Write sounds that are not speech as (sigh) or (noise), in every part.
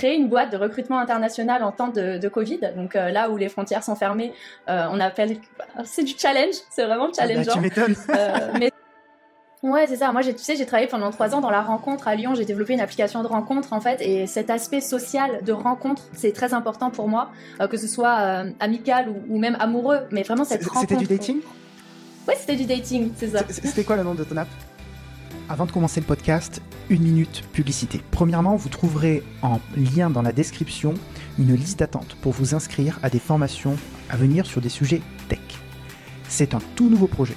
créé une boîte de recrutement international en temps de, Covid. Donc là où les frontières sont fermées, on appelle, (laughs) c'est du challenge, c'est vraiment ah bah, challengeant. tu m'étonnes. mais Ouais, c'est ça. Moi, tu sais, j'ai travaillé pendant trois ans dans la rencontre à Lyon. J'ai développé une application de rencontre, en fait. Et cet aspect social de rencontre, c'est très important pour moi, euh, que ce soit euh, amical ou, même amoureux. Mais vraiment, cette rencontre. C'était du dating? Ouais, c'était du dating, c'est ça. C'était quoi le nom de ton app? Avant de commencer le podcast, une minute publicité. Premièrement, vous trouverez en lien dans la description une liste d'attente pour vous inscrire à des formations à venir sur des sujets tech. C'est un tout nouveau projet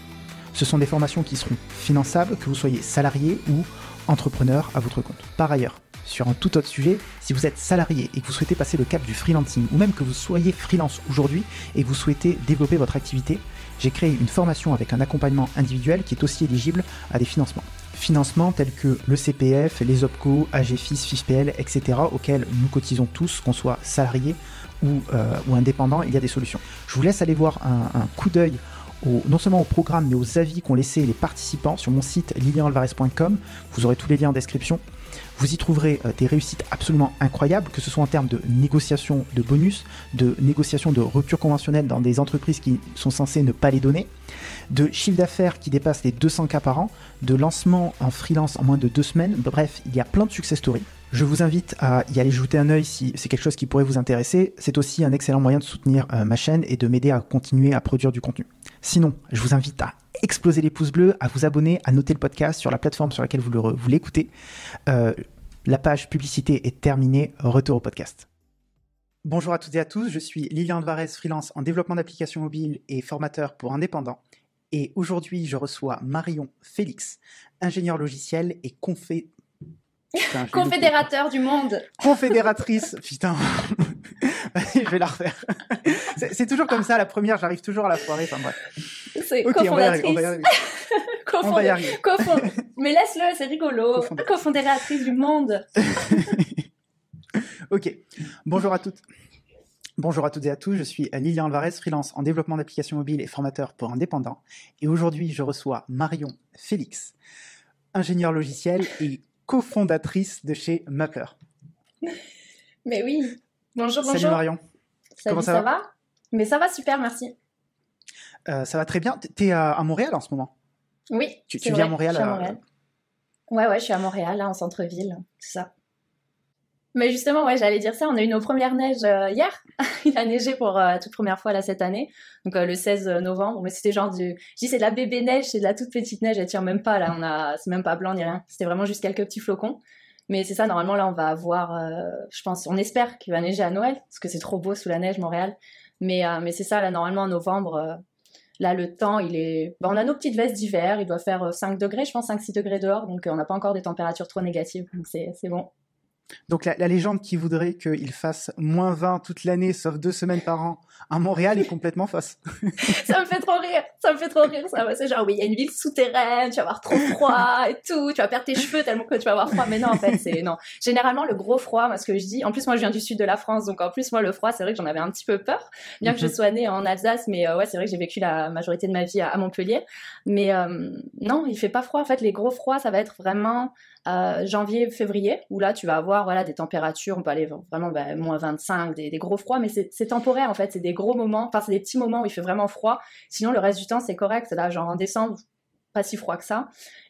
ce sont des formations qui seront finançables, que vous soyez salarié ou entrepreneur à votre compte. Par ailleurs, sur un tout autre sujet, si vous êtes salarié et que vous souhaitez passer le cap du freelancing, ou même que vous soyez freelance aujourd'hui et que vous souhaitez développer votre activité, j'ai créé une formation avec un accompagnement individuel qui est aussi éligible à des financements. Financements tels que le CPF, les OPCO, AGFIS, FIFPL, etc., auxquels nous cotisons tous, qu'on soit salarié ou, euh, ou indépendant, il y a des solutions. Je vous laisse aller voir un, coup d'œil non seulement au programme, mais aux avis qu'ont laissé les participants sur mon site lilianalvarez.com. Vous aurez tous les liens en description. Vous y trouverez euh, des réussites absolument incroyables, que ce soit en termes de négociation de bonus, de négociation de rupture conventionnelle dans des entreprises qui sont censées ne pas les donner, de chiffre d'affaires qui dépasse les 200 cas par an, de lancement en freelance en moins de deux semaines. Bref, il y a plein de success stories. Je vous invite à y aller jeter un œil si c'est quelque chose qui pourrait vous intéresser. C'est aussi un excellent moyen de soutenir euh, ma chaîne et de m'aider à continuer à produire du contenu. Sinon, je vous invite à exploser les pouces bleus, à vous abonner, à noter le podcast sur la plateforme sur laquelle vous, l'écoutez. Euh, la page publicité est terminée. Retour au podcast. Bonjour à toutes et à tous, je suis Lilian Alvarez, freelance en développement d'applications mobiles et formateur pour indépendants. Et aujourd'hui, je reçois Marion Félix, ingénieur logiciel et confé... confédérateur du monde. Confédératrice, (laughs) putain. (laughs) je vais la refaire. C'est toujours comme ça, la première, j'arrive toujours à la foirer. Enfin bref. C'est ok, on va y arriver. On va y arriver. (laughs) on va y arriver. (laughs) Mais laisse-le, c'est rigolo. Confédératrice du monde. (laughs) ok. Bonjour à toutes. Bonjour à toutes et à tous, je suis Lilian Alvarez, freelance en développement d'applications mobiles et formateur pour indépendants. Et aujourd'hui, je reçois Marion Félix, ingénieure logiciel et cofondatrice de chez Mapper. Mais oui. Bonjour, bonjour. Salut Marion. Comment ça, va, Mais ça va super, merci. Euh, ça va très bien. Tu es à, Montréal en ce moment? Oui. Tu, tu viens à Montréal, à Montréal. Ouais, ouais, je suis à Montréal, là, en centre-ville, c'est ça. Mais justement, ouais, j'allais dire ça. On a eu nos premières neiges euh, hier. (laughs) Il a neigé pour euh, la toute première fois là cette année, donc le 16 novembre. Mais c'était genre du, je dis c'est de la bébé neige, c'est de la toute petite neige. Elle tient même pas là. On a, c'est même pas blanc ni rien. C'était vraiment juste quelques petits flocons. Mais c'est ça, normalement, là, on va avoir, euh, je pense, on espère qu'il va neiger à Noël, parce que c'est trop beau sous la neige, Montréal. Mais, euh, mais c'est ça, là, normalement, en novembre, euh, là, le temps, il est... on a nos petites vestes d'hiver, il doit faire 5 degrés, je pense, 5-6 degrés dehors, donc on n'a pas encore des températures trop négatives, donc c'est bon. Donc la, légende qui voudrait qu'il fasse moins 20 toute l'année, sauf deux semaines par an, à Montréal est complètement fausse. (laughs) ça me fait trop rire, ça me fait trop rire. Ça. C'est genre, oui, il y a une ville souterraine, tu vas avoir trop froid et tout, tu vas perdre tes cheveux tellement que tu vas avoir froid. Mais non, en fait, c'est non. Généralement, le gros froid, moi, ce que je dis, en plus, moi, je viens du sud de la France, donc en plus, moi, le froid, c'est vrai que j'en avais un petit peu peur, bien que je mhm. sois née en Alsace, mais euh, ouais, c'est vrai que j'ai vécu la majorité de ma vie à, Montpellier. Mais euh, non, il fait pas froid. En fait, les gros froids, ça va être vraiment euh, janvier, février, où là, tu vas avoir voilà, des températures, on peut aller vraiment ben, moins 25, des, des, gros froids, mais c'est temporaire en fait, c'est des gros moments, enfin, c'est des petits moments où il fait vraiment froid. Sinon, le reste du temps, c'est correct. Là, genre en décembre, pas si froid que ça.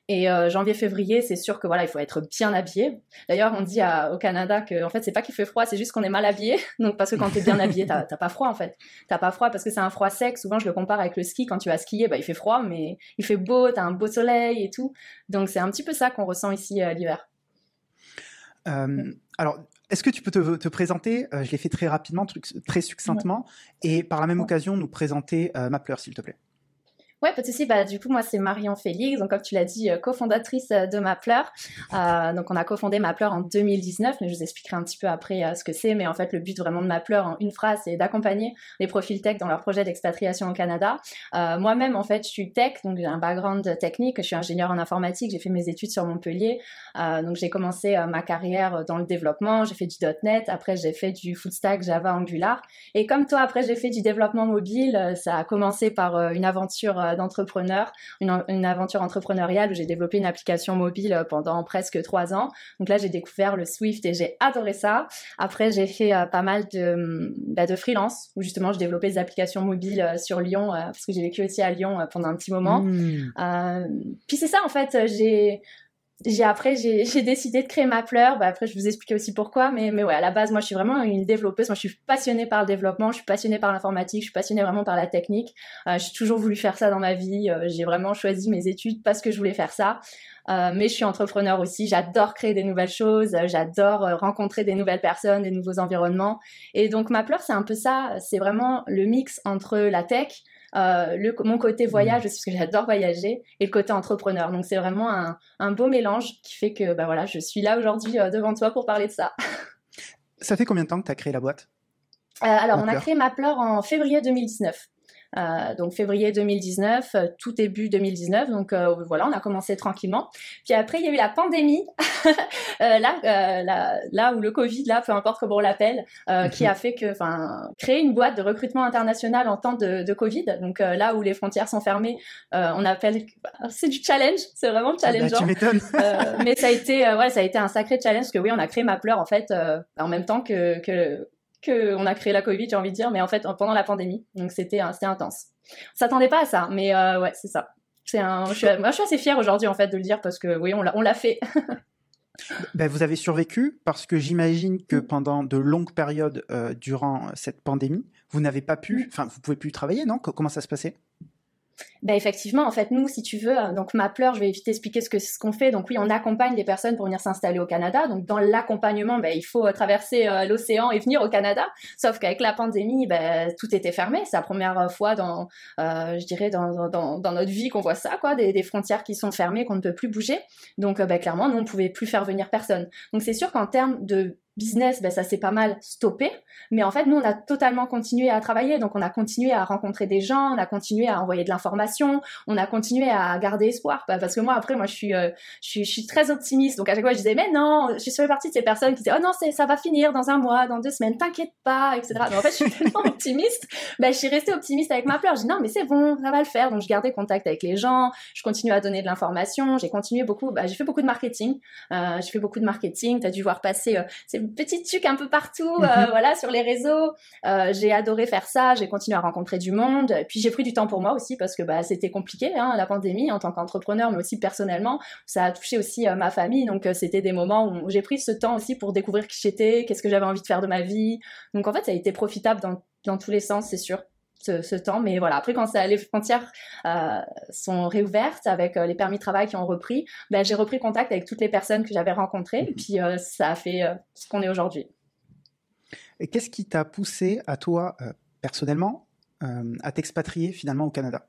Et euh, janvier-février, c'est sûr que voilà, il faut être bien habillé. D'ailleurs, on dit au Canada que en fait, c'est pas qu'il fait froid, c'est juste qu'on est mal habillé. (laughs) Donc parce que quand tu es bien habillé, t'as pas froid en fait. T'as pas froid parce que c'est un froid sec. Souvent, je le compare avec le ski. Quand tu vas skier, bah, il fait froid, mais il fait beau, t'as un beau soleil et tout. Donc c'est un petit peu ça qu'on ressent ici euh, l'hiver. Euh, alors, est-ce que tu peux te, présenter Je l'ai fait très rapidement, très succinctement, et par la même occasion nous présenter ma pleure, s'il te plaît? Ouais, pas de souci. Bah, du coup, moi, c'est Marion Félix. Donc, comme tu l'as dit, euh, cofondatrice euh, de Mapleur. Euh, donc, on a cofondé Mapleur en 2019, mais je vous expliquerai un petit peu après euh, ce que c'est. Mais en fait, le but vraiment de Mapleur, en une phrase, c'est d'accompagner les profils tech dans leur projet d'expatriation au Canada. Moi-même, en fait, je suis tech, donc j'ai un background technique. Je suis ingénieur en informatique. J'ai fait mes études sur Montpellier. donc, j'ai commencé ma carrière dans le développement. J'ai fait du .NET. Après, j'ai fait du full stack Java Angular. Et comme toi, après, j'ai fait du développement mobile. Ça a commencé par une aventure d'entrepreneur, une, une, aventure entrepreneuriale où j'ai développé une application mobile pendant presque trois ans. Donc là, j'ai découvert le Swift et j'ai adoré ça. Après, j'ai fait pas mal de, bah, de freelance où justement je développais des applications mobiles sur Lyon parce que j'ai vécu aussi à Lyon pendant un petit moment. Mmh. puis c'est ça en fait, j'ai j'ai après (laughs) j'ai décidé de créer ma fleur. Bah, après je vous expliquer aussi pourquoi, mais mais ouais à la base moi je suis vraiment une développeuse. Moi je suis passionnée par le développement, je suis passionnée par l'informatique, je suis passionnée vraiment par la technique. Euh, j'ai toujours voulu faire ça dans ma vie. Euh, j'ai vraiment choisi mes études parce que je voulais faire ça. Euh, mais je suis entrepreneur aussi. J'adore créer des nouvelles choses. J'adore euh, rencontrer des nouvelles personnes, des nouveaux environnements. Et donc ma fleur c'est un peu ça. C'est vraiment le mix entre la tech euh, le, mon côté voyage aussi, parce que j'adore voyager, et le côté entrepreneur. Donc c'est vraiment un, un, beau mélange qui fait que bah, voilà, je suis là aujourd'hui euh, devant toi pour parler de ça. (laughs) Ça fait combien de temps que tu as créé la boîte? Euh, Alors, on a créé Mapleur en février 2019. Euh, donc février 2019, euh, tout début 2019. Donc euh, voilà, on a commencé tranquillement. Puis après, il y a eu la pandémie, (laughs) là, là, là où le Covid, là, peu importe comment on l'appelle, qui a fait que, enfin, créer une boîte de recrutement international en temps de, de Covid. Donc là où les frontières sont fermées, on appelle, c'est du challenge, c'est vraiment ah bah, challengeant. tu m'étonnes. mais ça a été, ouais, ça a été un sacré challenge parce que oui, on a créé Mapleur en fait en même temps que, que qu'on a créé la Covid, j'ai envie de dire, mais en fait pendant la pandémie. Donc c'était c'était intense. On s'attendait pas à ça, mais euh, ouais, c'est ça. C'est un, je suis, moi, je suis assez fière aujourd'hui en fait de le dire parce que oui, on l'a, on l'a fait. (laughs) ben, vous avez survécu parce que j'imagine que pendant de longues périodes euh, durant cette pandémie, vous n'avez pas pu, enfin, vous pouvez plus travailler, non? Comment ça se passait? Bah effectivement, en fait, nous, si tu veux, euh, donc ma pleure, je vais vite expliquer ce que ce qu'on fait. Donc oui, on accompagne des personnes pour venir s'installer au Canada. Donc dans l'accompagnement, bah, il faut euh, traverser euh, l'océan et venir au Canada. Sauf qu'avec la pandémie, bah, tout était fermé. C'est la première fois dans, je dirais, dans, dans, dans notre vie qu'on voit ça, quoi, des, frontières qui sont fermées, qu'on ne peut plus bouger. Donc bah, clairement, nous, on pouvait plus faire venir personne. Donc c'est sûr qu'en termes de business, ben, ça s'est pas mal stoppé. Mais en fait, nous, on a totalement continué à travailler. Donc, on a continué à rencontrer des gens, on a continué à envoyer de l'information, on a continué à garder espoir. Parce que moi, après, moi, je suis, euh, je suis, je suis très optimiste. Donc, à chaque fois, je disais, mais non, je suis partie de ces personnes qui disaient, oh non, c'est, ça va finir dans un mois, dans deux semaines, t'inquiète pas, etc. Donc, en fait, je suis (laughs) tellement optimiste. Ben, je suis restée optimiste avec ma fleur. Je dis, non, mais c'est bon, ça va le faire. Donc, je gardais contact avec les gens, je continue à donner de l'information, j'ai continué beaucoup, ben, j'ai fait beaucoup de marketing. Euh, j'ai fait beaucoup de marketing. T'as dû voir passer, euh, petite truc un peu partout, euh, mhm. voilà, sur les réseaux. Euh, j'ai adoré faire ça. J'ai continué à rencontrer du monde. Puis j'ai pris du temps pour moi aussi parce que bah, c'était compliqué, hein, la pandémie, en tant qu'entrepreneur, mais aussi personnellement. Ça a touché aussi euh, ma famille. Donc c'était des moments où j'ai pris ce temps aussi pour découvrir qui j'étais, qu'est-ce que j'avais envie de faire de ma vie. Donc en fait, ça a été profitable dans, dans tous les sens, c'est sûr ce, temps. Mais voilà, après quand ça, les frontières euh, sont réouvertes avec euh, les permis de travail qui ont repris, ben, j'ai repris contact avec toutes les personnes que j'avais rencontrées. Et mhm. puis euh, ça a fait ce qu'on est aujourd'hui. Et qu'est-ce qui t'a poussé à toi, personnellement, à t'expatrier finalement au Canada?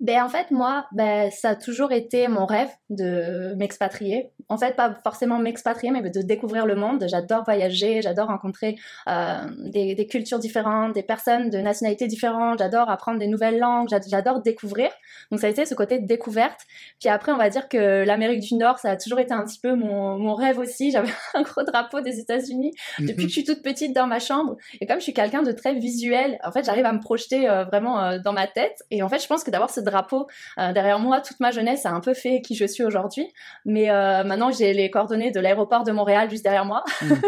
Ben en fait moi ben ça a toujours été mon rêve de m'expatrier. En fait pas forcément m'expatrier mais de découvrir le monde. J'adore voyager j'adore rencontrer euh, des, des, cultures différentes des personnes de nationalités différentes. J'adore apprendre des nouvelles langues. J'adore découvrir. Donc ça a été ce côté de découverte. Puis après on va dire que l'Amérique du Nord ça a toujours été un petit peu mon, mon rêve aussi. (laughs) J'avais un gros drapeau des États-Unis depuis que je suis toute petite dans ma chambre. Et comme je suis quelqu'un de très visuel en fait j'arrive à me projeter euh, vraiment euh, dans ma tête. Et en fait je pense que d'avoir ce drapeau euh, derrière moi. Toute ma jeunesse a un peu fait qui je suis aujourd'hui. Mais euh, maintenant, j'ai les coordonnées de l'aéroport de Montréal juste derrière moi. Mm. (laughs)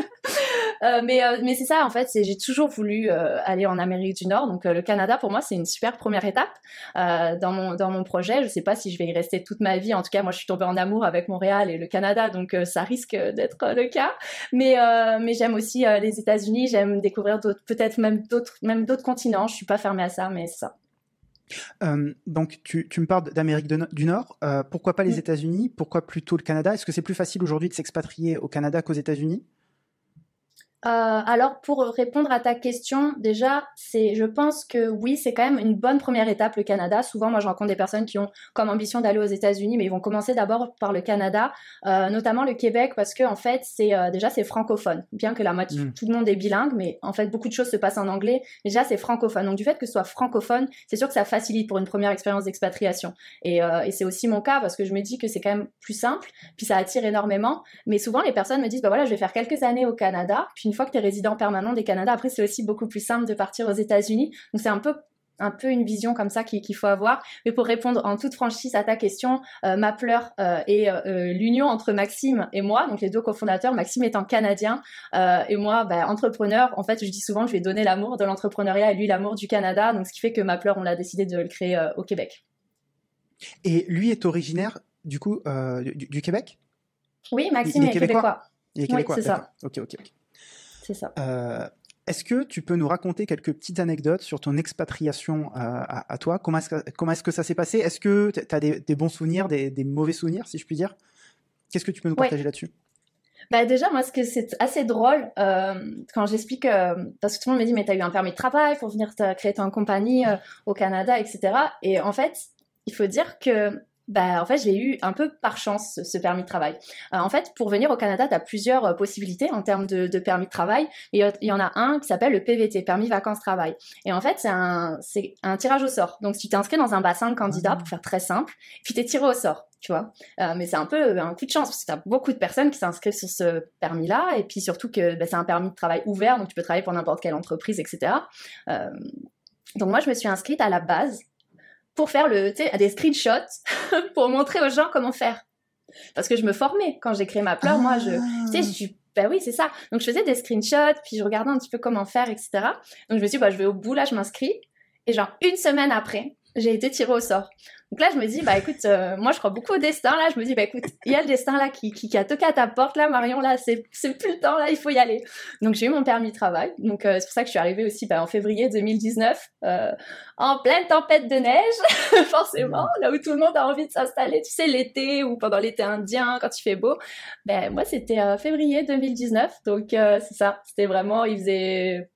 Euh, mais mais c'est ça en fait, c'est j'ai toujours voulu aller en Amérique du Nord. Donc le Canada pour moi c'est une super première étape dans mon dans mon projet. Je sais pas si je vais y rester toute ma vie. En tout cas moi je suis tombée en amour avec Montréal et le Canada, donc ça risque d'être le cas. Mais mais j'aime aussi les États-Unis. J'aime découvrir d'autres peut-être même d'autres même d'autres continents. Je suis pas fermée à ça, mais c'est ça. Euh, donc, tu, me parles d'Amérique du Nord. Euh, pourquoi pas les États-Unis? Pourquoi plutôt le Canada? Est-ce que c'est plus facile aujourd'hui de s'expatrier au Canada qu'aux États-Unis? Euh, alors pour répondre à ta question, déjà, c'est, je pense que oui, c'est quand même une bonne première étape le Canada. Souvent, moi, je rencontre des personnes qui ont comme ambition d'aller aux États-Unis, mais ils vont commencer d'abord par le Canada, euh, notamment le Québec, parce que en fait, c'est euh, déjà c'est francophone. Bien que la moitié, mm. tout le monde est bilingue, mais en fait, beaucoup de choses se passent en anglais. Déjà, c'est francophone. Donc du fait que ce soit francophone, c'est sûr que ça facilite pour une première expérience d'expatriation. Et, euh, et c'est aussi mon cas parce que je me dis que c'est quand même plus simple, puis ça attire énormément. Mais souvent, les personnes me disent, bah voilà, je vais faire quelques années au Canada, puis une fois que tu es résident permanent des Canada, après c'est aussi beaucoup plus simple de partir aux États-Unis. Donc c'est un peu un peu une vision comme ça qu'il faut avoir. Mais pour répondre en toute franchise à ta question, ma pleure et l'union entre Maxime et moi, donc les deux cofondateurs, Maxime étant canadien et moi bah, entrepreneur. En fait, je dis souvent que je vais donner l'amour de l'entrepreneuriat et lui l'amour du Canada. Donc ce qui fait que ma pleure, on a décidé de le créer au Québec. Et lui est originaire du coup du, Québec? Oui, Maxime est, québécois? Il est québécois. c'est ça. Ok, ok, ok. C'est ça. Est-ce que tu peux nous raconter quelques petites anecdotes sur ton expatriation à, toi? Comment est-ce que, comment est-ce que ça s'est passé? Est-ce que tu as des, bons souvenirs, des, mauvais souvenirs, si je puis dire? Qu'est-ce que tu peux nous partager là-dessus? Bah déjà, moi, ce que c'est assez drôle euh, quand j'explique, euh, parce que tout le monde me dit, mais tu as eu un permis de travail pour venir créer ton compagnie euh, au Canada, etc. Et en fait, il faut dire que bah, en fait, j'ai eu un peu par chance ce permis de travail. Euh, en fait, pour venir au Canada, tu as plusieurs euh, possibilités en termes de, permis de travail. il y en a un qui s'appelle le PVT, permis vacances-travail. Et en fait, c'est un, un tirage au sort. Donc, tu t'inscris dans un bassin de candidats, pour faire très simple, puis tu es tiré au sort, tu vois. Euh, mais c'est un peu un coup de chance, parce que tu as beaucoup de personnes qui s'inscrivent sur ce permis-là, et puis surtout que bah, c'est un permis de travail ouvert, donc tu peux travailler pour n'importe quelle entreprise, etc. donc, moi, je me suis inscrite à la base pour faire le, tu des screenshots (laughs) pour montrer aux gens comment faire. Parce que je me formais quand j'ai créé ma pleure. Moi, je, tu sais, bah oui, c'est ça. Donc je faisais des screenshots, puis je regardais un petit peu comment faire, etc. Donc je me suis dit, bah, je vais au bout, là, je m'inscris. Et genre, une semaine après, j'ai été tirée au sort. Donc là, je me dis, bah écoute, euh, moi je crois beaucoup au destin. Là, je me dis, bah écoute, il y a le destin là qui, qui, a toqué à ta porte là, Marion. Là, c'est plus le temps là, il faut y aller. Donc j'ai eu mon permis de travail. Donc euh, c'est pour ça que je suis arrivée aussi bah, en février 2019, euh, en pleine tempête de neige, (laughs) forcément, là où tout le monde a envie de s'installer. Tu sais, l'été ou pendant l'été indien quand il fait beau. Ben moi, c'était février 2019. Donc c'est ça. C'était vraiment, il faisait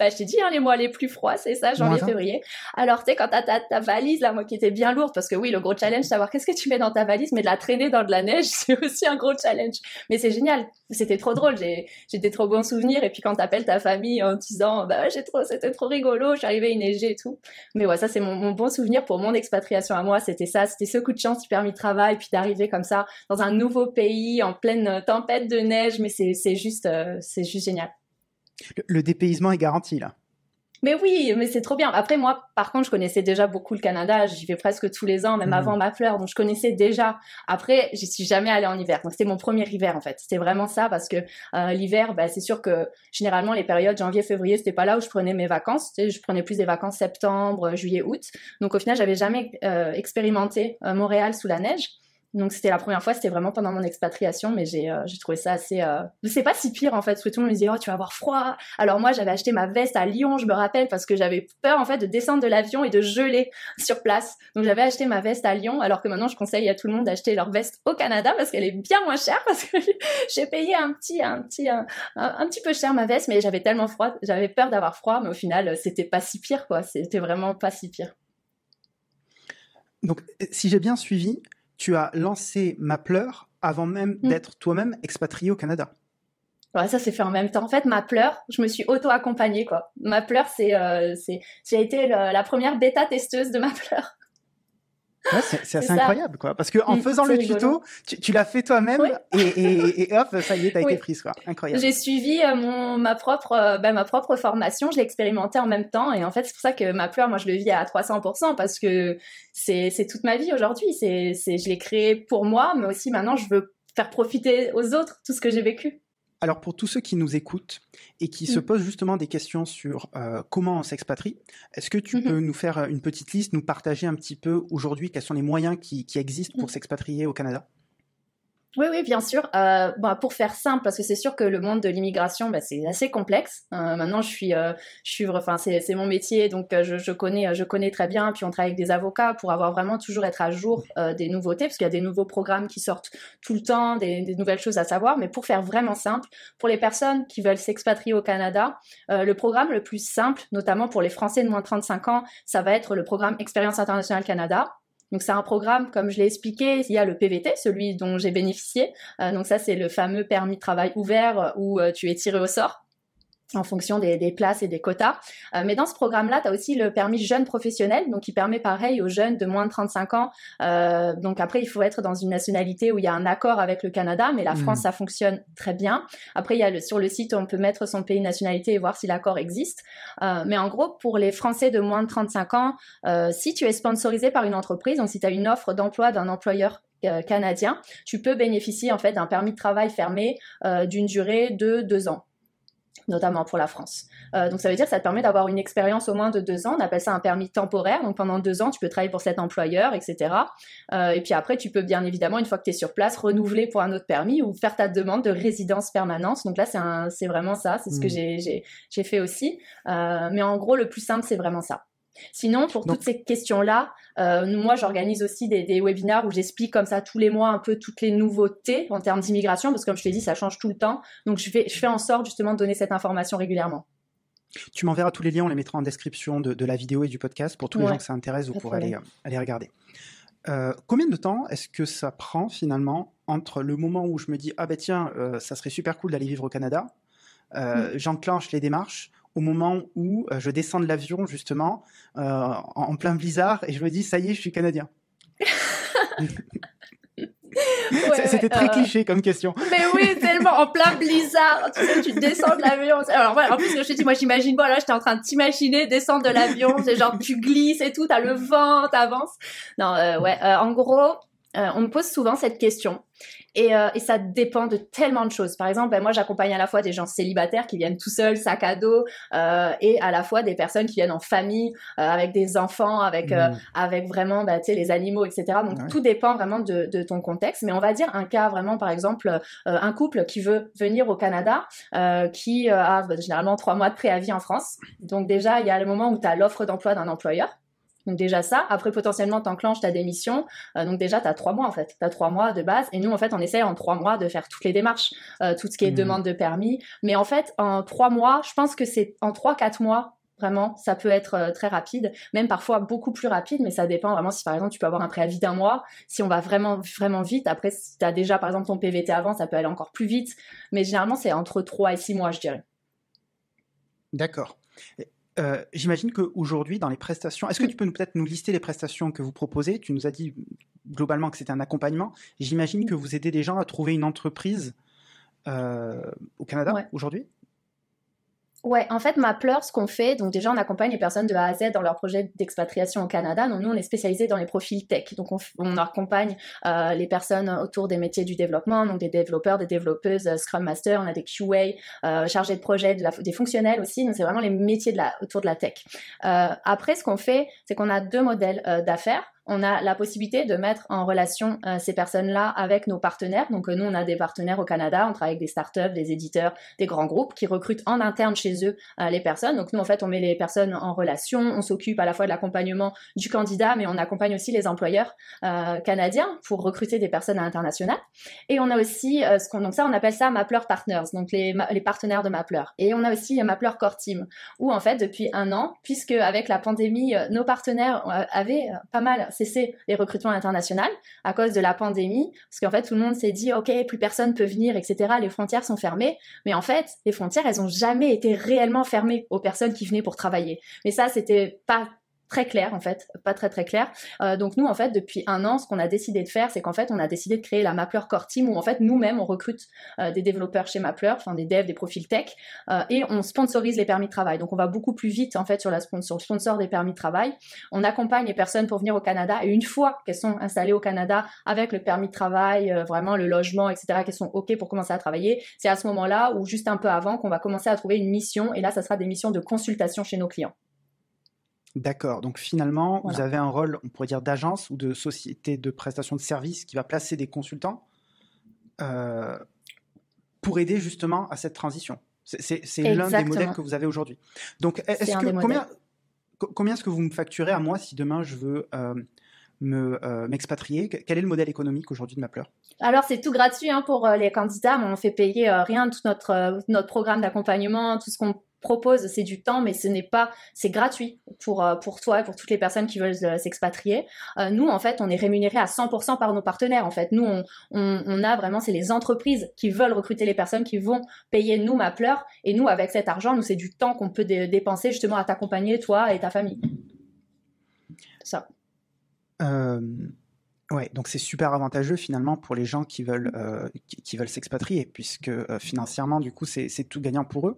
bah, je t'ai dit, hein, les mois les plus froids, c'est ça, janvier, février. Alors, tu sais, quand t'as ta, ta, valise, là, moi, qui était bien lourde, parce que oui, le gros challenge, savoir qu'est-ce que tu mets dans ta valise, mais de la traîner dans de la neige, (laughs) c'est aussi un gros challenge. Mais c'est génial. C'était trop drôle. J'ai, j'ai des trop bons souvenirs. Et puis, quand t'appelles ta famille en disant, bah, j'ai trop, c'était trop rigolo, je suis arrivée, il neigeait et tout. Mais ouais, ça, c'est mon, mon, bon souvenir pour mon expatriation à moi. C'était ça. C'était ce coup de chance qui permis de travail, puis d'arriver comme ça, dans un nouveau pays, en pleine tempête de neige. Mais c'est, c'est juste, euh, c'est juste génial. Le, dépaysement est garanti là. Mais oui, mais c'est trop bien. Après, moi, par contre, je connaissais déjà beaucoup le Canada. J'y vais presque tous les ans, même mhm. avant ma fleur. Donc, je connaissais déjà. Après, j'y suis jamais allée en hiver. Donc, c'était mon premier hiver, en fait. C'était vraiment ça parce que euh, l'hiver, bah, c'est sûr que généralement, les périodes janvier, février, c'était pas là où je prenais mes vacances. Tu sais, je prenais plus des vacances septembre, juillet, août. Donc, au final, j'avais jamais euh, expérimenté euh, Montréal sous la neige. Donc c'était la première fois, c'était vraiment pendant mon expatriation, mais j'ai euh, trouvé ça assez. Euh... C'est pas si pire en fait, parce que tout le monde me disait oh tu vas avoir froid. Alors moi j'avais acheté ma veste à Lyon, je me rappelle, parce que j'avais peur en fait de descendre de l'avion et de geler (laughs) sur place. Donc j'avais acheté ma veste à Lyon, alors que maintenant je conseille à tout le monde d'acheter leur veste au Canada parce qu'elle est bien moins chère, (laughs) parce que j'ai payé un petit un petit un, un, petit peu cher ma veste, mais j'avais tellement froid, j'avais peur d'avoir froid, mais au final c'était pas si pire quoi, c'était vraiment pas si pire. Donc si j'ai bien suivi tu as lancé Ma Pleure avant même mm. d'être toi-même expatrié au Canada. Ouais, ça s'est fait en même temps. En fait, ma pleure, je me suis auto-accompagnée, quoi. Ma pleure, c'est, euh, c'est, j'ai été la première bêta testeuse de ma (laughs) pleure c'est assez incroyable, quoi. Parce que en mm, faisant le tuto, tu, l'as fait toi-même et, hop, ça y est, t'as été prise, quoi. Incroyable. J'ai suivi euh, mon, ma propre, euh, ben, ma propre formation, je l'ai expérimenté en même temps et en fait, c'est pour ça que ma pleure, moi, je le vis à 300% parce que c'est toute ma vie aujourd'hui. C'est, je l'ai créé pour moi, mais aussi maintenant, je veux faire profiter aux autres tout ce que j'ai vécu. Alors pour tous ceux qui nous écoutent et qui se mm. posent justement des questions sur euh, comment on s'expatrie, est-ce que tu mm-hmm. peux nous faire euh, une petite liste, nous partager un petit peu aujourd'hui quels sont les moyens qui, qui existent pour mm. s'expatrier au Canada? Oui, oui, bien sûr. Euh, bah, pour faire simple, parce que c'est sûr que le monde de l'immigration, bah, c'est assez complexe. Euh, maintenant, je suis, euh, je suis, enfin, c'est mon métier, donc euh, je, connais, je connais très bien. Puis on travaille avec des avocats pour avoir vraiment toujours être à jour euh, des nouveautés, parce qu'il y a des nouveaux programmes qui sortent tout le temps, des, des, nouvelles choses à savoir. Mais pour faire vraiment simple, pour les personnes qui veulent s'expatrier au Canada, le programme le plus simple, notamment pour les Français de moins de 35 ans, ça va être le programme Expérience internationale Canada. Donc c'est un programme, comme je l'ai expliqué, il y a le PVT, celui dont j'ai bénéficié. Euh, donc ça c'est le fameux permis de travail ouvert où euh, tu es tiré au sort. En fonction des, des, places et des quotas. Euh, mais dans ce programme-là, tu as aussi le permis jeune professionnel, donc qui permet pareil aux jeunes de moins de 35 ans. Euh, donc après, il faut être dans une nationalité où il y a un accord avec le Canada, mais la France, mmh. ça fonctionne très bien. Après, il y a le, sur le site, on peut mettre son pays nationalité et voir si l'accord existe. Euh, mais en gros, pour les Français de moins de 35 ans, euh, si tu es sponsorisé par une entreprise, donc si tu as une offre d'emploi d'un employeur euh, canadien, tu peux bénéficier en fait d'un permis de travail fermé euh, d'une durée de deux ans notamment pour la France. Euh, donc ça veut dire que ça te permet d'avoir une expérience au moins de deux ans. On appelle ça un permis temporaire. Donc pendant deux ans, tu peux travailler pour cet employeur, etc. Euh, et puis après, tu peux bien évidemment, une fois que tu es sur place, renouveler pour un autre permis ou faire ta demande de résidence permanente. Donc là, c'est vraiment ça. C'est ce que mmh. j'ai fait aussi. Euh, mais en gros, le plus simple, c'est vraiment ça. Sinon, pour toutes ces questions-là, euh, moi, j'organise aussi des, des, webinaires où j'explique comme ça tous les mois un peu toutes les nouveautés en termes d'immigration, parce que comme je t'ai dit, ça change tout le temps. Donc, je fais, je fais en sorte justement de donner cette information régulièrement. Tu m'enverras tous les liens, on les mettra en description de, la vidéo et du podcast. Pour tous les gens que ça intéresse, vous pourrez aller, aller, regarder. Euh, combien de temps est-ce que ça prend finalement entre le moment où je me dis ah ben tiens euh, ça serait super cool d'aller vivre au Canada, mm. j'enclenche les démarches, au moment où euh, je descends de l'avion, justement, euh, en, plein blizzard, et je me dis, ça y est, je suis canadien. (laughs) C'était très euh, cliché comme question. Mais oui, (laughs) tellement en plein blizzard. Tu sais, tu descends de l'avion. Alors voilà, en plus, je te dis, moi, j'imagine, voilà, j'étais en train de t'imaginer descendre de l'avion. C'est genre, tu glisses et tout, t'as le vent, t'avances. Non, ouais, en gros, on me pose souvent cette question. Et, euh, et, ça dépend de tellement de choses. Par exemple, ben, moi, j'accompagne à la fois des gens célibataires qui viennent tout seuls, sac à dos, euh, et à la fois des personnes qui viennent en famille, euh, avec des enfants, avec, euh, mmh. avec vraiment ben, les animaux, etc. Donc, tout dépend vraiment de, de, ton contexte. Mais on va dire un cas vraiment, par exemple, euh, un couple qui veut venir au Canada, qui a ben, généralement trois mois de préavis en France. Donc, déjà, il y a le moment où tu as l'offre d'emploi d'un employeur. Donc déjà ça, après potentiellement t'enclenches ta démission, euh, donc déjà tu as trois mois en fait, tu as trois mois de base, et nous en fait on essaie en trois mois de faire toutes les démarches, euh, tout ce qui est mmh. demande de permis, mais en fait en trois mois, je pense que c'est en trois, quatre mois, vraiment, ça peut être euh, très rapide, même parfois beaucoup plus rapide, mais ça dépend vraiment si par exemple tu peux avoir un préavis d'un mois, si on va vraiment vraiment vite, après si tu as déjà par exemple ton PVT avant, ça peut aller encore plus vite, mais généralement c'est entre trois et six mois je dirais. D'accord. Euh, j'imagine qu'aujourd'hui, dans les prestations, est-ce que tu peux peut-être nous lister les prestations que vous proposez? Tu nous as dit globalement que c'était un accompagnement. J'imagine que vous aidez des gens à trouver une entreprise euh, au Canada aujourd'hui? Ouais, en fait, Mapleur, ce qu'on fait, donc déjà, on accompagne les personnes de A à Z dans leur projet d'expatriation au Canada. Donc, nous, on est spécialisé dans les profils tech. Donc, on, accompagne euh, les personnes autour des métiers du développement, donc des développeurs, des développeuses, euh, Scrum Master, on a des QA, euh, chargés de projet, des fonctionnels aussi. Donc, c'est vraiment les métiers de la, autour de la tech. Euh, après, ce qu'on fait, c'est qu'on a deux modèles euh, d'affaires on a la possibilité de mettre en relation euh, ces personnes-là avec nos partenaires. Donc euh, nous, on a des partenaires au Canada, on travaille avec des startups, des éditeurs, des grands groupes qui recrutent en interne chez eux euh, les personnes. Donc nous, en fait, on met les personnes en relation, on s'occupe à la fois de l'accompagnement du candidat, mais on accompagne aussi les employeurs canadiens pour recruter des personnes à l'international. Et on a aussi ce qu'on donc ça, on appelle ça Mapleur Partners, donc les, les partenaires de Mapleur. Et on a aussi Mapleur Core Team, où en fait depuis un an, puisque avec la pandémie, nos partenaires avaient pas mal cessé les recrutements internationaux à cause de la pandémie, parce qu'en fait tout le monde s'est dit ok plus personne peut venir, etc. Les frontières sont fermées, mais en fait les frontières elles ont jamais été réellement fermées aux personnes qui venaient pour travailler. Mais ça c'était pas très clair en fait, pas très très clair. Euh, donc nous en fait depuis un an, ce qu'on a décidé de faire, c'est qu'en fait on a décidé de créer la Mapleur Core Team où en fait nous-mêmes on recrute euh, des développeurs chez Mapleur, enfin des devs, des profils tech, euh, et on sponsorise les permis de travail. Donc on va beaucoup plus vite en fait sur, la sponsor, le sponsor des permis de travail. On accompagne les personnes pour venir au Canada et une fois qu'elles sont installées au Canada avec le permis de travail, vraiment le logement, etc., qu'elles sont ok pour commencer à travailler, c'est à ce moment-là ou juste un peu avant qu'on va commencer à trouver une mission et là ça sera des missions de consultation chez nos clients. D'accord. Donc finalement, vous avez un rôle, on pourrait dire, d'agence ou de société de prestation de services qui va placer des consultants euh, pour aider justement à cette transition. C'est l'un des modèles que vous avez aujourd'hui. Donc, est-ce que combien, combien est-ce que vous me facturez à moi si demain je veux euh, euh, m'expatrier? Quel est le modèle économique aujourd'hui de Mapleur Alors c'est tout gratuit hein, pour les candidats, mais on fait payer rien tout notre notre programme d'accompagnement, tout ce qu'on propose, c'est du temps, mais ce n'est pas, c'est gratuit pour, euh, pour toi et pour toutes les personnes qui veulent euh, s'expatrier. Euh, nous, en fait, on est rémunéré à 100% par nos partenaires. En fait, nous, on, on, a vraiment, c'est les entreprises qui veulent recruter les personnes qui vont payer nous ma pleure. Et nous, avec cet argent, nous, c'est du temps qu'on peut dépenser justement à t'accompagner, toi et ta famille. Ça. Ouais, donc c'est super avantageux finalement pour les gens qui veulent, qui, veulent s'expatrier, puisque financièrement, du coup, c'est tout gagnant pour eux.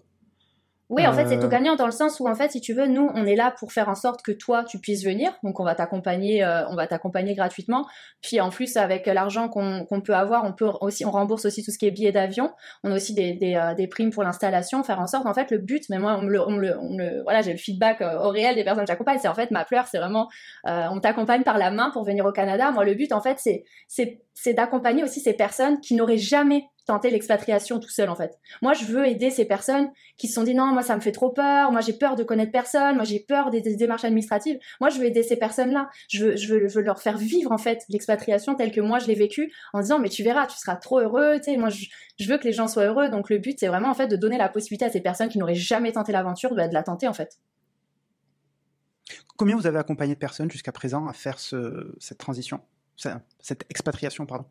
Oui, en fait, c'est tout euh. gagnant dans le sens où, en fait, si tu veux, nous, on est là pour faire en sorte que toi, tu puisses venir. Donc, on va t'accompagner, euh, on va t'accompagner gratuitement. Puis, en plus, avec l'argent qu'on peut avoir, on peut aussi, on rembourse aussi tout ce qui est billets d'avion. On a aussi des, des, euh, des primes pour l'installation, faire en sorte, en fait, le but, mais moi, on le, on le, on le voilà, j'ai le feedback au réel des personnes que j'accompagne. C'est en fait, ma pleure, c'est vraiment, on t'accompagne par la main pour venir au Canada. Moi, le but, en fait, c'est, c'est d'accompagner aussi ces personnes qui n'auraient jamais tenter l'expatriation tout seul en fait. Moi, je veux aider ces personnes qui se sont dit non, moi ça me fait trop peur, moi j'ai peur de connaître personne, moi j'ai peur des, démarches administratives. Moi, je veux aider ces personnes-là. Je veux, leur faire vivre en fait l'expatriation telle que moi je l'ai vécue en disant mais tu verras, tu seras trop heureux. Tu sais, moi je, veux que les gens soient heureux. Donc le but c'est vraiment en fait de donner la possibilité à ces personnes qui n'auraient jamais tenté l'aventure bah, de la tenter en fait. Combien vous avez accompagné de personnes jusqu'à présent à faire ce, cette transition, cette expatriation pardon?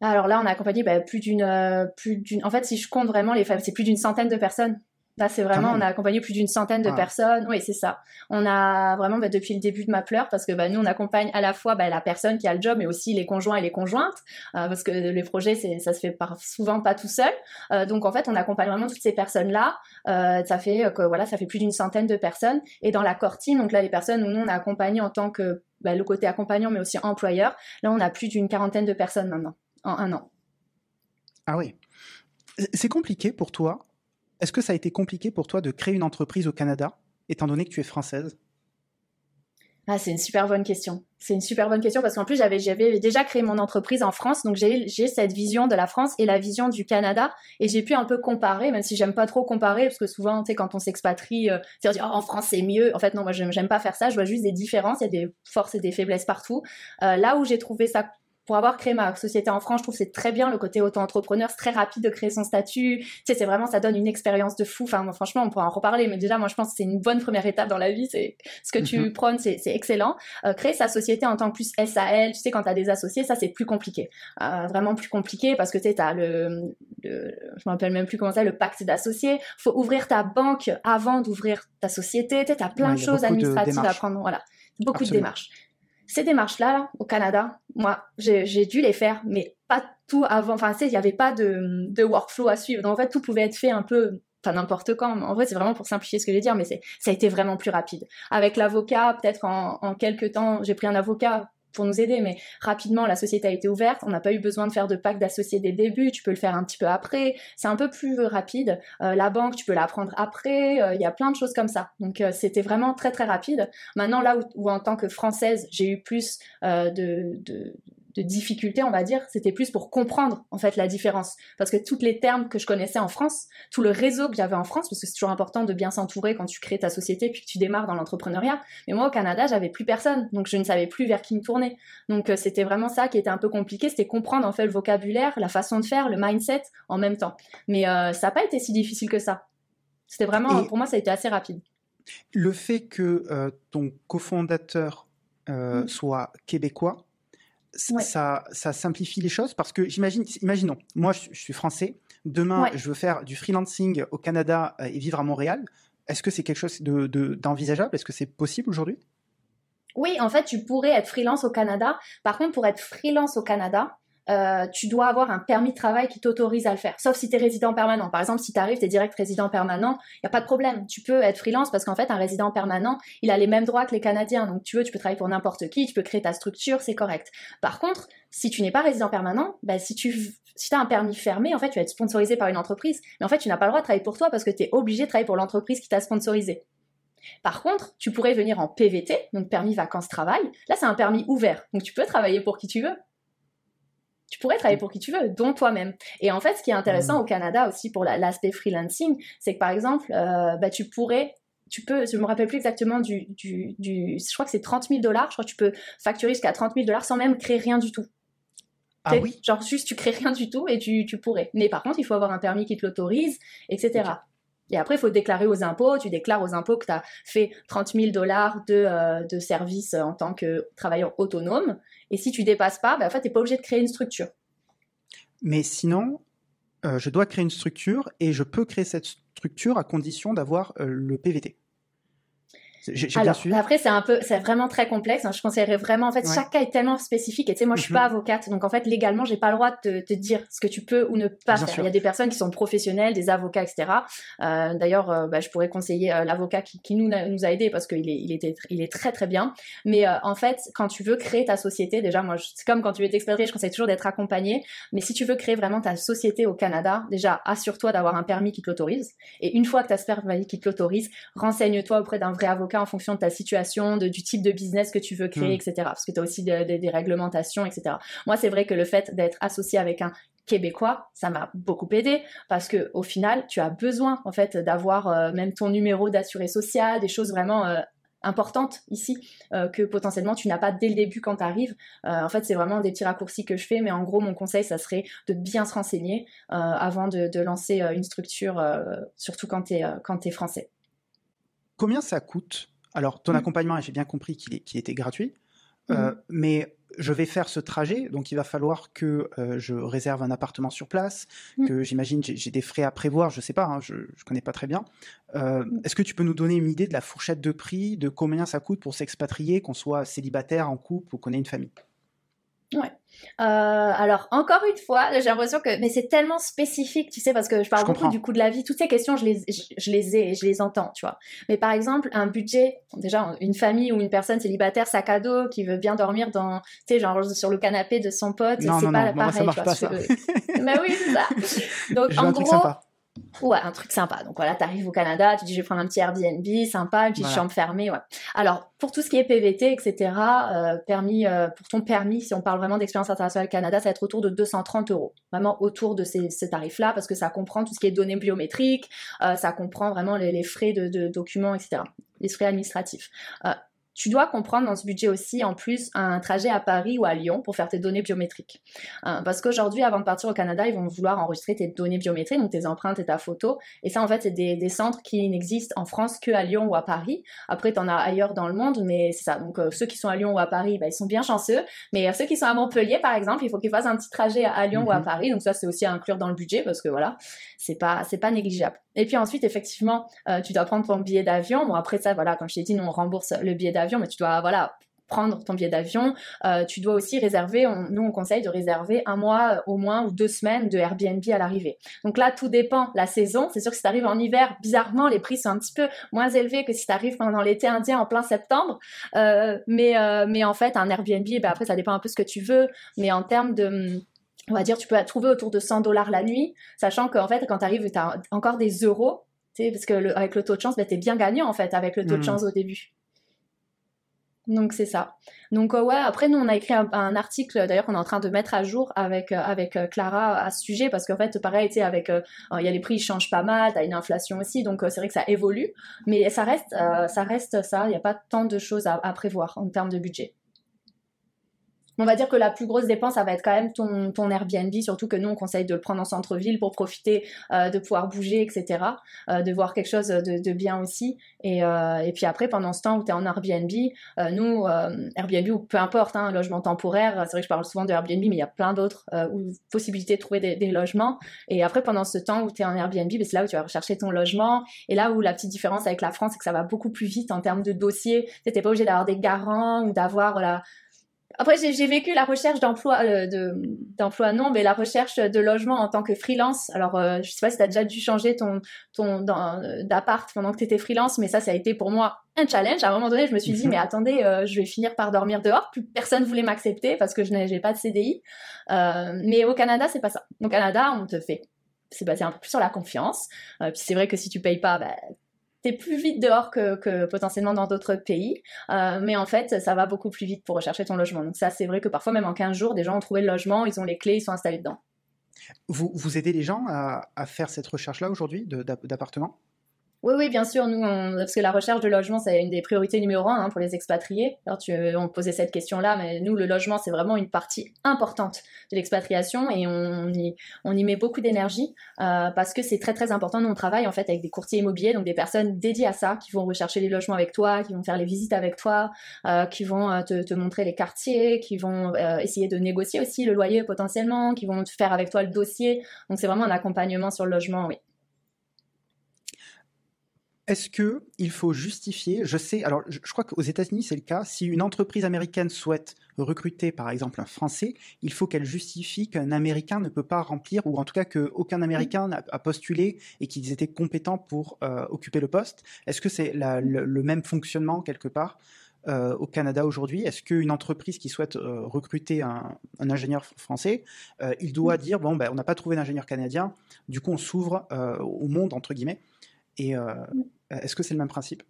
Alors là, on a accompagné bah, plus d'une, euh, plus d'une. En fait, si je compte vraiment les femmes, c'est plus d'une centaine de personnes. Là, c'est vraiment, on a accompagné plus d'une centaine de ah. personnes. Oui, c'est ça. On a vraiment, bah, depuis le début de ma pleure, parce que bah, nous, on accompagne à la fois bah, la personne qui a le job, mais aussi les conjoints et les conjointes, euh, parce que les projets, c'est, ça se fait par, souvent pas tout seul. Euh, donc, en fait, on accompagne vraiment toutes ces personnes-là. Euh, ça fait que voilà, ça fait plus d'une centaine de personnes. Et dans la core team, donc là, les personnes où nous, on a accompagné en tant que bah, le côté accompagnant, mais aussi employeur, là, on a plus d'une quarantaine de personnes maintenant en un an. Ah oui. C'est compliqué pour toi. Est-ce que ça a été compliqué pour toi de créer une entreprise au Canada, étant donné que tu es française? Ah, c'est une super bonne question. C'est une super bonne question parce qu'en plus, j'avais, déjà créé mon entreprise en France, donc j'ai, cette vision de la France et la vision du Canada et j'ai pu un peu comparer, même si j'aime pas trop comparer parce que souvent, tu sais, quand on s'expatrie, euh, c'est dire, oh, en France c'est mieux. En fait, non, moi, j'aime, pas faire ça. Je vois juste des différences. Il y a des forces et des faiblesses partout. Euh, là où j'ai trouvé ça pour avoir créé ma société en France, je trouve que c'est très bien le côté auto-entrepreneur, c'est très rapide de créer son statut. Tu sais, c'est vraiment, ça donne une expérience de fou. Enfin, franchement, on pourra en reparler, mais déjà, moi, je pense que c'est une bonne première étape dans la vie. C'est ce que tu mm-hmm. prônes, c'est excellent. Euh, créer sa société en tant que plus SAL, tu sais, quand tu as des associés, ça, c'est plus compliqué. Euh, vraiment plus compliqué parce que tu sais, tu as le, le, je me rappelle même plus comment ça, le pacte d'associés. faut ouvrir ta banque avant d'ouvrir ta société. Tu sais, as plein de choses administratives à prendre. Voilà. Beaucoup de démarches. Ces démarches-là, au Canada, moi, j'ai dû les faire, mais pas tout avant. Enfin, il n'y avait pas de, workflow à suivre. Donc, en fait, tout pouvait être fait un peu, pas n'importe quand. En vrai, c'est vraiment pour simplifier ce que je vais dire, mais ça a été vraiment plus rapide. Avec l'avocat, peut-être en, en quelques temps, j'ai pris un avocat pour nous aider, mais rapidement la société a été ouverte, on n'a pas eu besoin de faire de pacte d'associés dès le début, tu peux le faire un petit peu après, c'est un peu plus rapide. Euh, la banque, tu peux la prendre après, euh, il y a plein de choses comme ça. Donc euh, c'était vraiment très très rapide. Maintenant là où, en tant que française j'ai eu plus de, de, de difficulté, on va dire, c'était plus pour comprendre en fait la différence. Parce que tous les termes que je connaissais en France, tout le réseau que j'avais en France, parce que c'est toujours important de bien s'entourer quand tu crées ta société puis que tu démarres dans l'entrepreneuriat. Mais moi au Canada, j'avais plus personne, donc je ne savais plus vers qui me tourner. Donc euh, c'était vraiment ça qui était un peu compliqué, c'était comprendre en fait le vocabulaire, la façon de faire, le mindset en même temps. Mais euh, ça n'a pas été si difficile que ça. C'était vraiment, pour moi, ça a été assez rapide. Le fait que euh, ton cofondateur mmh. soit québécois, ça, ça simplifie les choses parce que j'imagine, imaginons, moi je, suis français, demain je veux faire du freelancing au Canada euh, et vivre à Montréal. Est-ce que c'est quelque chose d'envisageable de, Est-ce que c'est possible aujourd'hui? Oui, en fait, tu pourrais être freelance au Canada. Par contre, pour être freelance au Canada, euh, tu dois avoir un permis de travail qui t'autorise à le faire. Sauf si tu es résident permanent. Par exemple, si tu arrives, tu es direct résident permanent, il n'y a pas de problème. Tu peux être freelance parce qu'en fait, un résident permanent, il a les mêmes droits que les Canadiens. Donc, tu veux, tu peux travailler pour n'importe qui, tu peux créer ta structure, c'est correct. Par contre, si tu n'es pas résident permanent, bah, si tu as un permis fermé, en fait, tu vas être sponsorisé par une entreprise. Mais en fait, tu n'as pas le droit de travailler pour toi parce que tu es obligé de travailler pour l'entreprise qui t'a sponsorisé. Par contre, tu pourrais venir en PVT, donc permis vacances-travail. Là, c'est un permis ouvert. Donc, tu peux travailler pour qui tu veux tu pourrais travailler pour qui tu veux, dont toi-même. Et en fait, ce qui est intéressant mmh. au Canada aussi pour l'aspect freelancing, c'est que par exemple, euh, bah, tu pourrais tu peux, je me rappelle plus exactement du, du, du je crois que c'est 30 000 dollars, je crois que tu peux facturer jusqu'à 30 000 dollars sans même créer rien du tout. Ah oui Genre juste tu crées rien du tout et tu, tu, pourrais. Mais par contre, il faut avoir un permis qui te l'autorise, etc. Et après, il faut déclarer aux impôts. Tu déclares aux impôts que tu as fait 30 000 dollars de, euh, de service en tant que travailleur autonome. Et si tu dépasses pas, ben, en fait, tu n'es pas obligé de créer une structure. Mais sinon, euh, je dois créer une structure et je peux créer cette structure à condition d'avoir euh, le PVT. Alors, après, c'est un peu, c'est vraiment très complexe. Hein. Je conseillerais vraiment, en fait, chaque cas est tellement spécifique. Et tu sais, moi, je suis pas mhm. avocate. Donc, en fait, légalement, j'ai pas le droit de te, dire ce que tu peux ou ne pas faire. Il y a des personnes qui sont professionnelles, des avocats, etc. Euh, D'ailleurs, euh, bah, je pourrais conseiller euh, l'avocat qui, qui, nous, a, nous a aidés parce qu'il est, il était, il est très, très bien. Mais euh, en fait, quand tu veux créer ta société, déjà, moi, c'est comme quand tu veux t'expatrier, je conseille toujours d'être accompagné. Mais si tu veux créer vraiment ta société au Canada, déjà, assure-toi d'avoir un permis qui te l'autorise. Et une fois que tu as ce permis qui te l'autorise, renseigne-toi auprès d'un vrai avocat en fonction de ta situation, de, du type de business que tu veux créer, hmm. etc. Parce que tu as aussi des réglementations, etc. Moi, c'est vrai que le fait d'être associé avec un québécois, ça m'a beaucoup aidé parce que au final, tu as besoin en fait d'avoir euh, même ton numéro d'assuré social, des choses vraiment euh, importantes ici euh, que potentiellement tu n'as pas dès le début quand tu arrives. en fait, c'est vraiment des petits raccourcis que je fais, mais en gros, mon conseil, ça serait de bien se renseigner avant de, de lancer une structure, surtout quand tu es français. Combien ça coûte? Alors, ton mmh. accompagnement, j'ai bien compris qu'il était gratuit, euh, mmh. mais je vais faire ce trajet, donc il va falloir que euh, je réserve un appartement sur place, mmh. que j'imagine j'ai des frais à prévoir, je ne sais pas, hein, je ne connais pas très bien. Euh, est-ce que tu peux nous donner une idée de la fourchette de prix, de combien ça coûte pour s'expatrier, qu'on soit célibataire, en couple ou qu'on ait une famille? Ouais. Euh, alors encore une fois, j'ai l'impression que mais c'est tellement spécifique, tu sais, parce que je parle beaucoup du coût de la vie. Toutes ces questions, je les, je, les ai, je les entends, tu vois. Mais par exemple, un budget, déjà une famille ou une personne célibataire sac à dos qui veut bien dormir dans, tu sais, genre sur le canapé de son pote, c'est pas non, pareil. ça marche pas, ça. mais oui, c'est ça. (laughs) Donc en gros. Ouais, un truc sympa. Donc voilà, tu arrives au Canada, tu dis je vais prendre un petit Airbnb, sympa, une petite chambre fermée, ouais. Alors, pour tout ce qui est PVT, etc., euh, permis, euh, pour ton permis, si on parle vraiment d'expérience internationale Canada, ça va être autour de 230 euros. Vraiment autour de ces, tarifs-là, parce que ça comprend tout ce qui est données biométriques, euh, ça comprend vraiment les, frais de, de, documents, etc., les frais administratifs. Tu dois comprendre dans ce budget aussi, en plus, un trajet à Paris ou à Lyon pour faire tes données biométriques. Euh, parce qu'aujourd'hui, avant de partir au Canada, ils vont vouloir enregistrer tes données biométriques, donc tes empreintes et ta photo. Et ça, en fait, c'est des, centres qui n'existent en France qu'à Lyon ou à Paris. Après, tu en as ailleurs dans le monde, mais c'est ça. Donc, euh, ceux qui sont à Lyon ou à Paris, bah, ils sont bien chanceux. Mais euh, ceux qui sont à Montpellier, par exemple, il faut qu'ils fassent un petit trajet à, Lyon ou à mhm. Paris. Donc, ça, c'est aussi à inclure dans le budget parce que voilà, c'est pas, c'est pas négligeable. Et puis ensuite, effectivement, tu dois prendre ton billet d'avion. Bon, après ça, voilà, comme je t'ai dit, nous, on rembourse le billet d'avion, mais tu dois, voilà, prendre ton billet d'avion. Euh, tu dois aussi réserver, nous on conseille de réserver un mois euh, au moins ou deux semaines de Airbnb à l'arrivée. Donc là, tout dépend la saison. C'est sûr que si tu arrives en hiver, bizarrement, les prix sont un petit peu moins élevés que si tu arrives pendant l'été indien en plein septembre. Euh, mais, mais en fait, un Airbnb, ben après, ça dépend un peu ce que tu veux. Mais en termes de on va dire, tu peux trouver autour de 100 dollars la nuit, sachant qu'en fait, quand tu arrives, tu as encore des euros, parce que le, avec le taux de chance, ben, tu es bien gagnant, en fait, avec le taux de hmm. chance au début. Donc c'est ça. Donc euh, ouais, après nous on a écrit un, article d'ailleurs qu'on est en train de mettre à jour avec euh, avec euh, Clara à ce sujet parce qu'en fait pareil tu sais avec il y a les prix ils changent pas mal, t'as une inflation aussi donc c'est vrai que ça évolue, mais ça reste ça reste ça, il n'y a pas tant de choses à prévoir en termes de budget on va dire que la plus grosse dépense, ça va être quand même ton, ton Airbnb, surtout que nous, on conseille de le prendre en centre-ville pour profiter euh, de pouvoir bouger, etc., euh, de voir quelque chose de, bien aussi. Et, euh, et, puis après, pendant ce temps où tu es en Airbnb, nous, Airbnb ou peu importe, hein, logement temporaire, c'est vrai que je parle souvent de Airbnb, mais il y a plein d'autres possibilités de trouver des, logements. Et après, pendant ce temps où tu es en Airbnb, ben, c'est là où tu vas rechercher ton logement. Et là où la petite différence avec la France, c'est que ça va beaucoup plus vite en termes de dossiers. Tu n'es pas obligé d'avoir des garants ou d'avoir... la après, j'ai vécu la recherche d'emploi, euh, d'emploi non, mais la recherche de logement en tant que freelance. Alors, euh, je sais pas si tu as déjà dû changer ton, ton euh, d'appart pendant que tu étais freelance, mais ça, ça a été pour moi un challenge. À un moment donné, je me suis dit, mhm. mais attendez, euh, je vais finir par dormir dehors. Plus personne voulait m'accepter parce que je n'ai pas de CDI. mais au Canada, c'est pas ça. Au Canada, on te fait c'est basé un peu plus sur la confiance. puis c'est vrai que si tu payes pas, bah, t'es plus vite dehors que, potentiellement dans d'autres pays, euh, mais en fait, ça va beaucoup plus vite pour rechercher ton logement. Donc ça, c'est vrai que parfois, même en 15 jours, des gens ont trouvé le logement, ils ont les clés, ils sont installés dedans. Vous, vous aidez les gens à, faire cette recherche-là aujourd'hui d'appartement Oui, oui, bien sûr. Nous, parce que la recherche de logement, c'est une des priorités numéro un hein, pour les expatriés. Alors, tu, on posait cette question-là, mais nous, le logement, c'est vraiment une partie importante de l'expatriation et on y, on y met beaucoup d'énergie euh, parce que c'est très, très important. Nous, on travaille en fait avec des courtiers immobiliers, donc des personnes dédiées à ça, qui vont rechercher les logements avec toi, qui vont faire les visites avec toi, euh, qui vont euh, te, te, montrer les quartiers, qui vont euh, essayer de négocier aussi le loyer potentiellement, qui vont faire avec toi le dossier. Donc, c'est vraiment un accompagnement sur le logement, oui. Est-ce que il faut justifier Je sais, alors je, crois qu'aux États-Unis c'est le cas. Si une entreprise américaine souhaite recruter par exemple un Français, il faut qu'elle justifie qu'un Américain ne peut pas remplir, ou en tout cas qu'aucun Américain n'a postulé et qu'ils étaient compétents pour euh, occuper le poste. Est-ce que c'est le, le, même fonctionnement quelque part euh, au Canada aujourd'hui? Est-ce qu'une entreprise qui souhaite euh, recruter un, un, ingénieur français, euh, il doit dire bon ben on n'a pas trouvé d'ingénieur canadien, du coup on s'ouvre au monde entre guillemets et est-ce que c'est le même principe?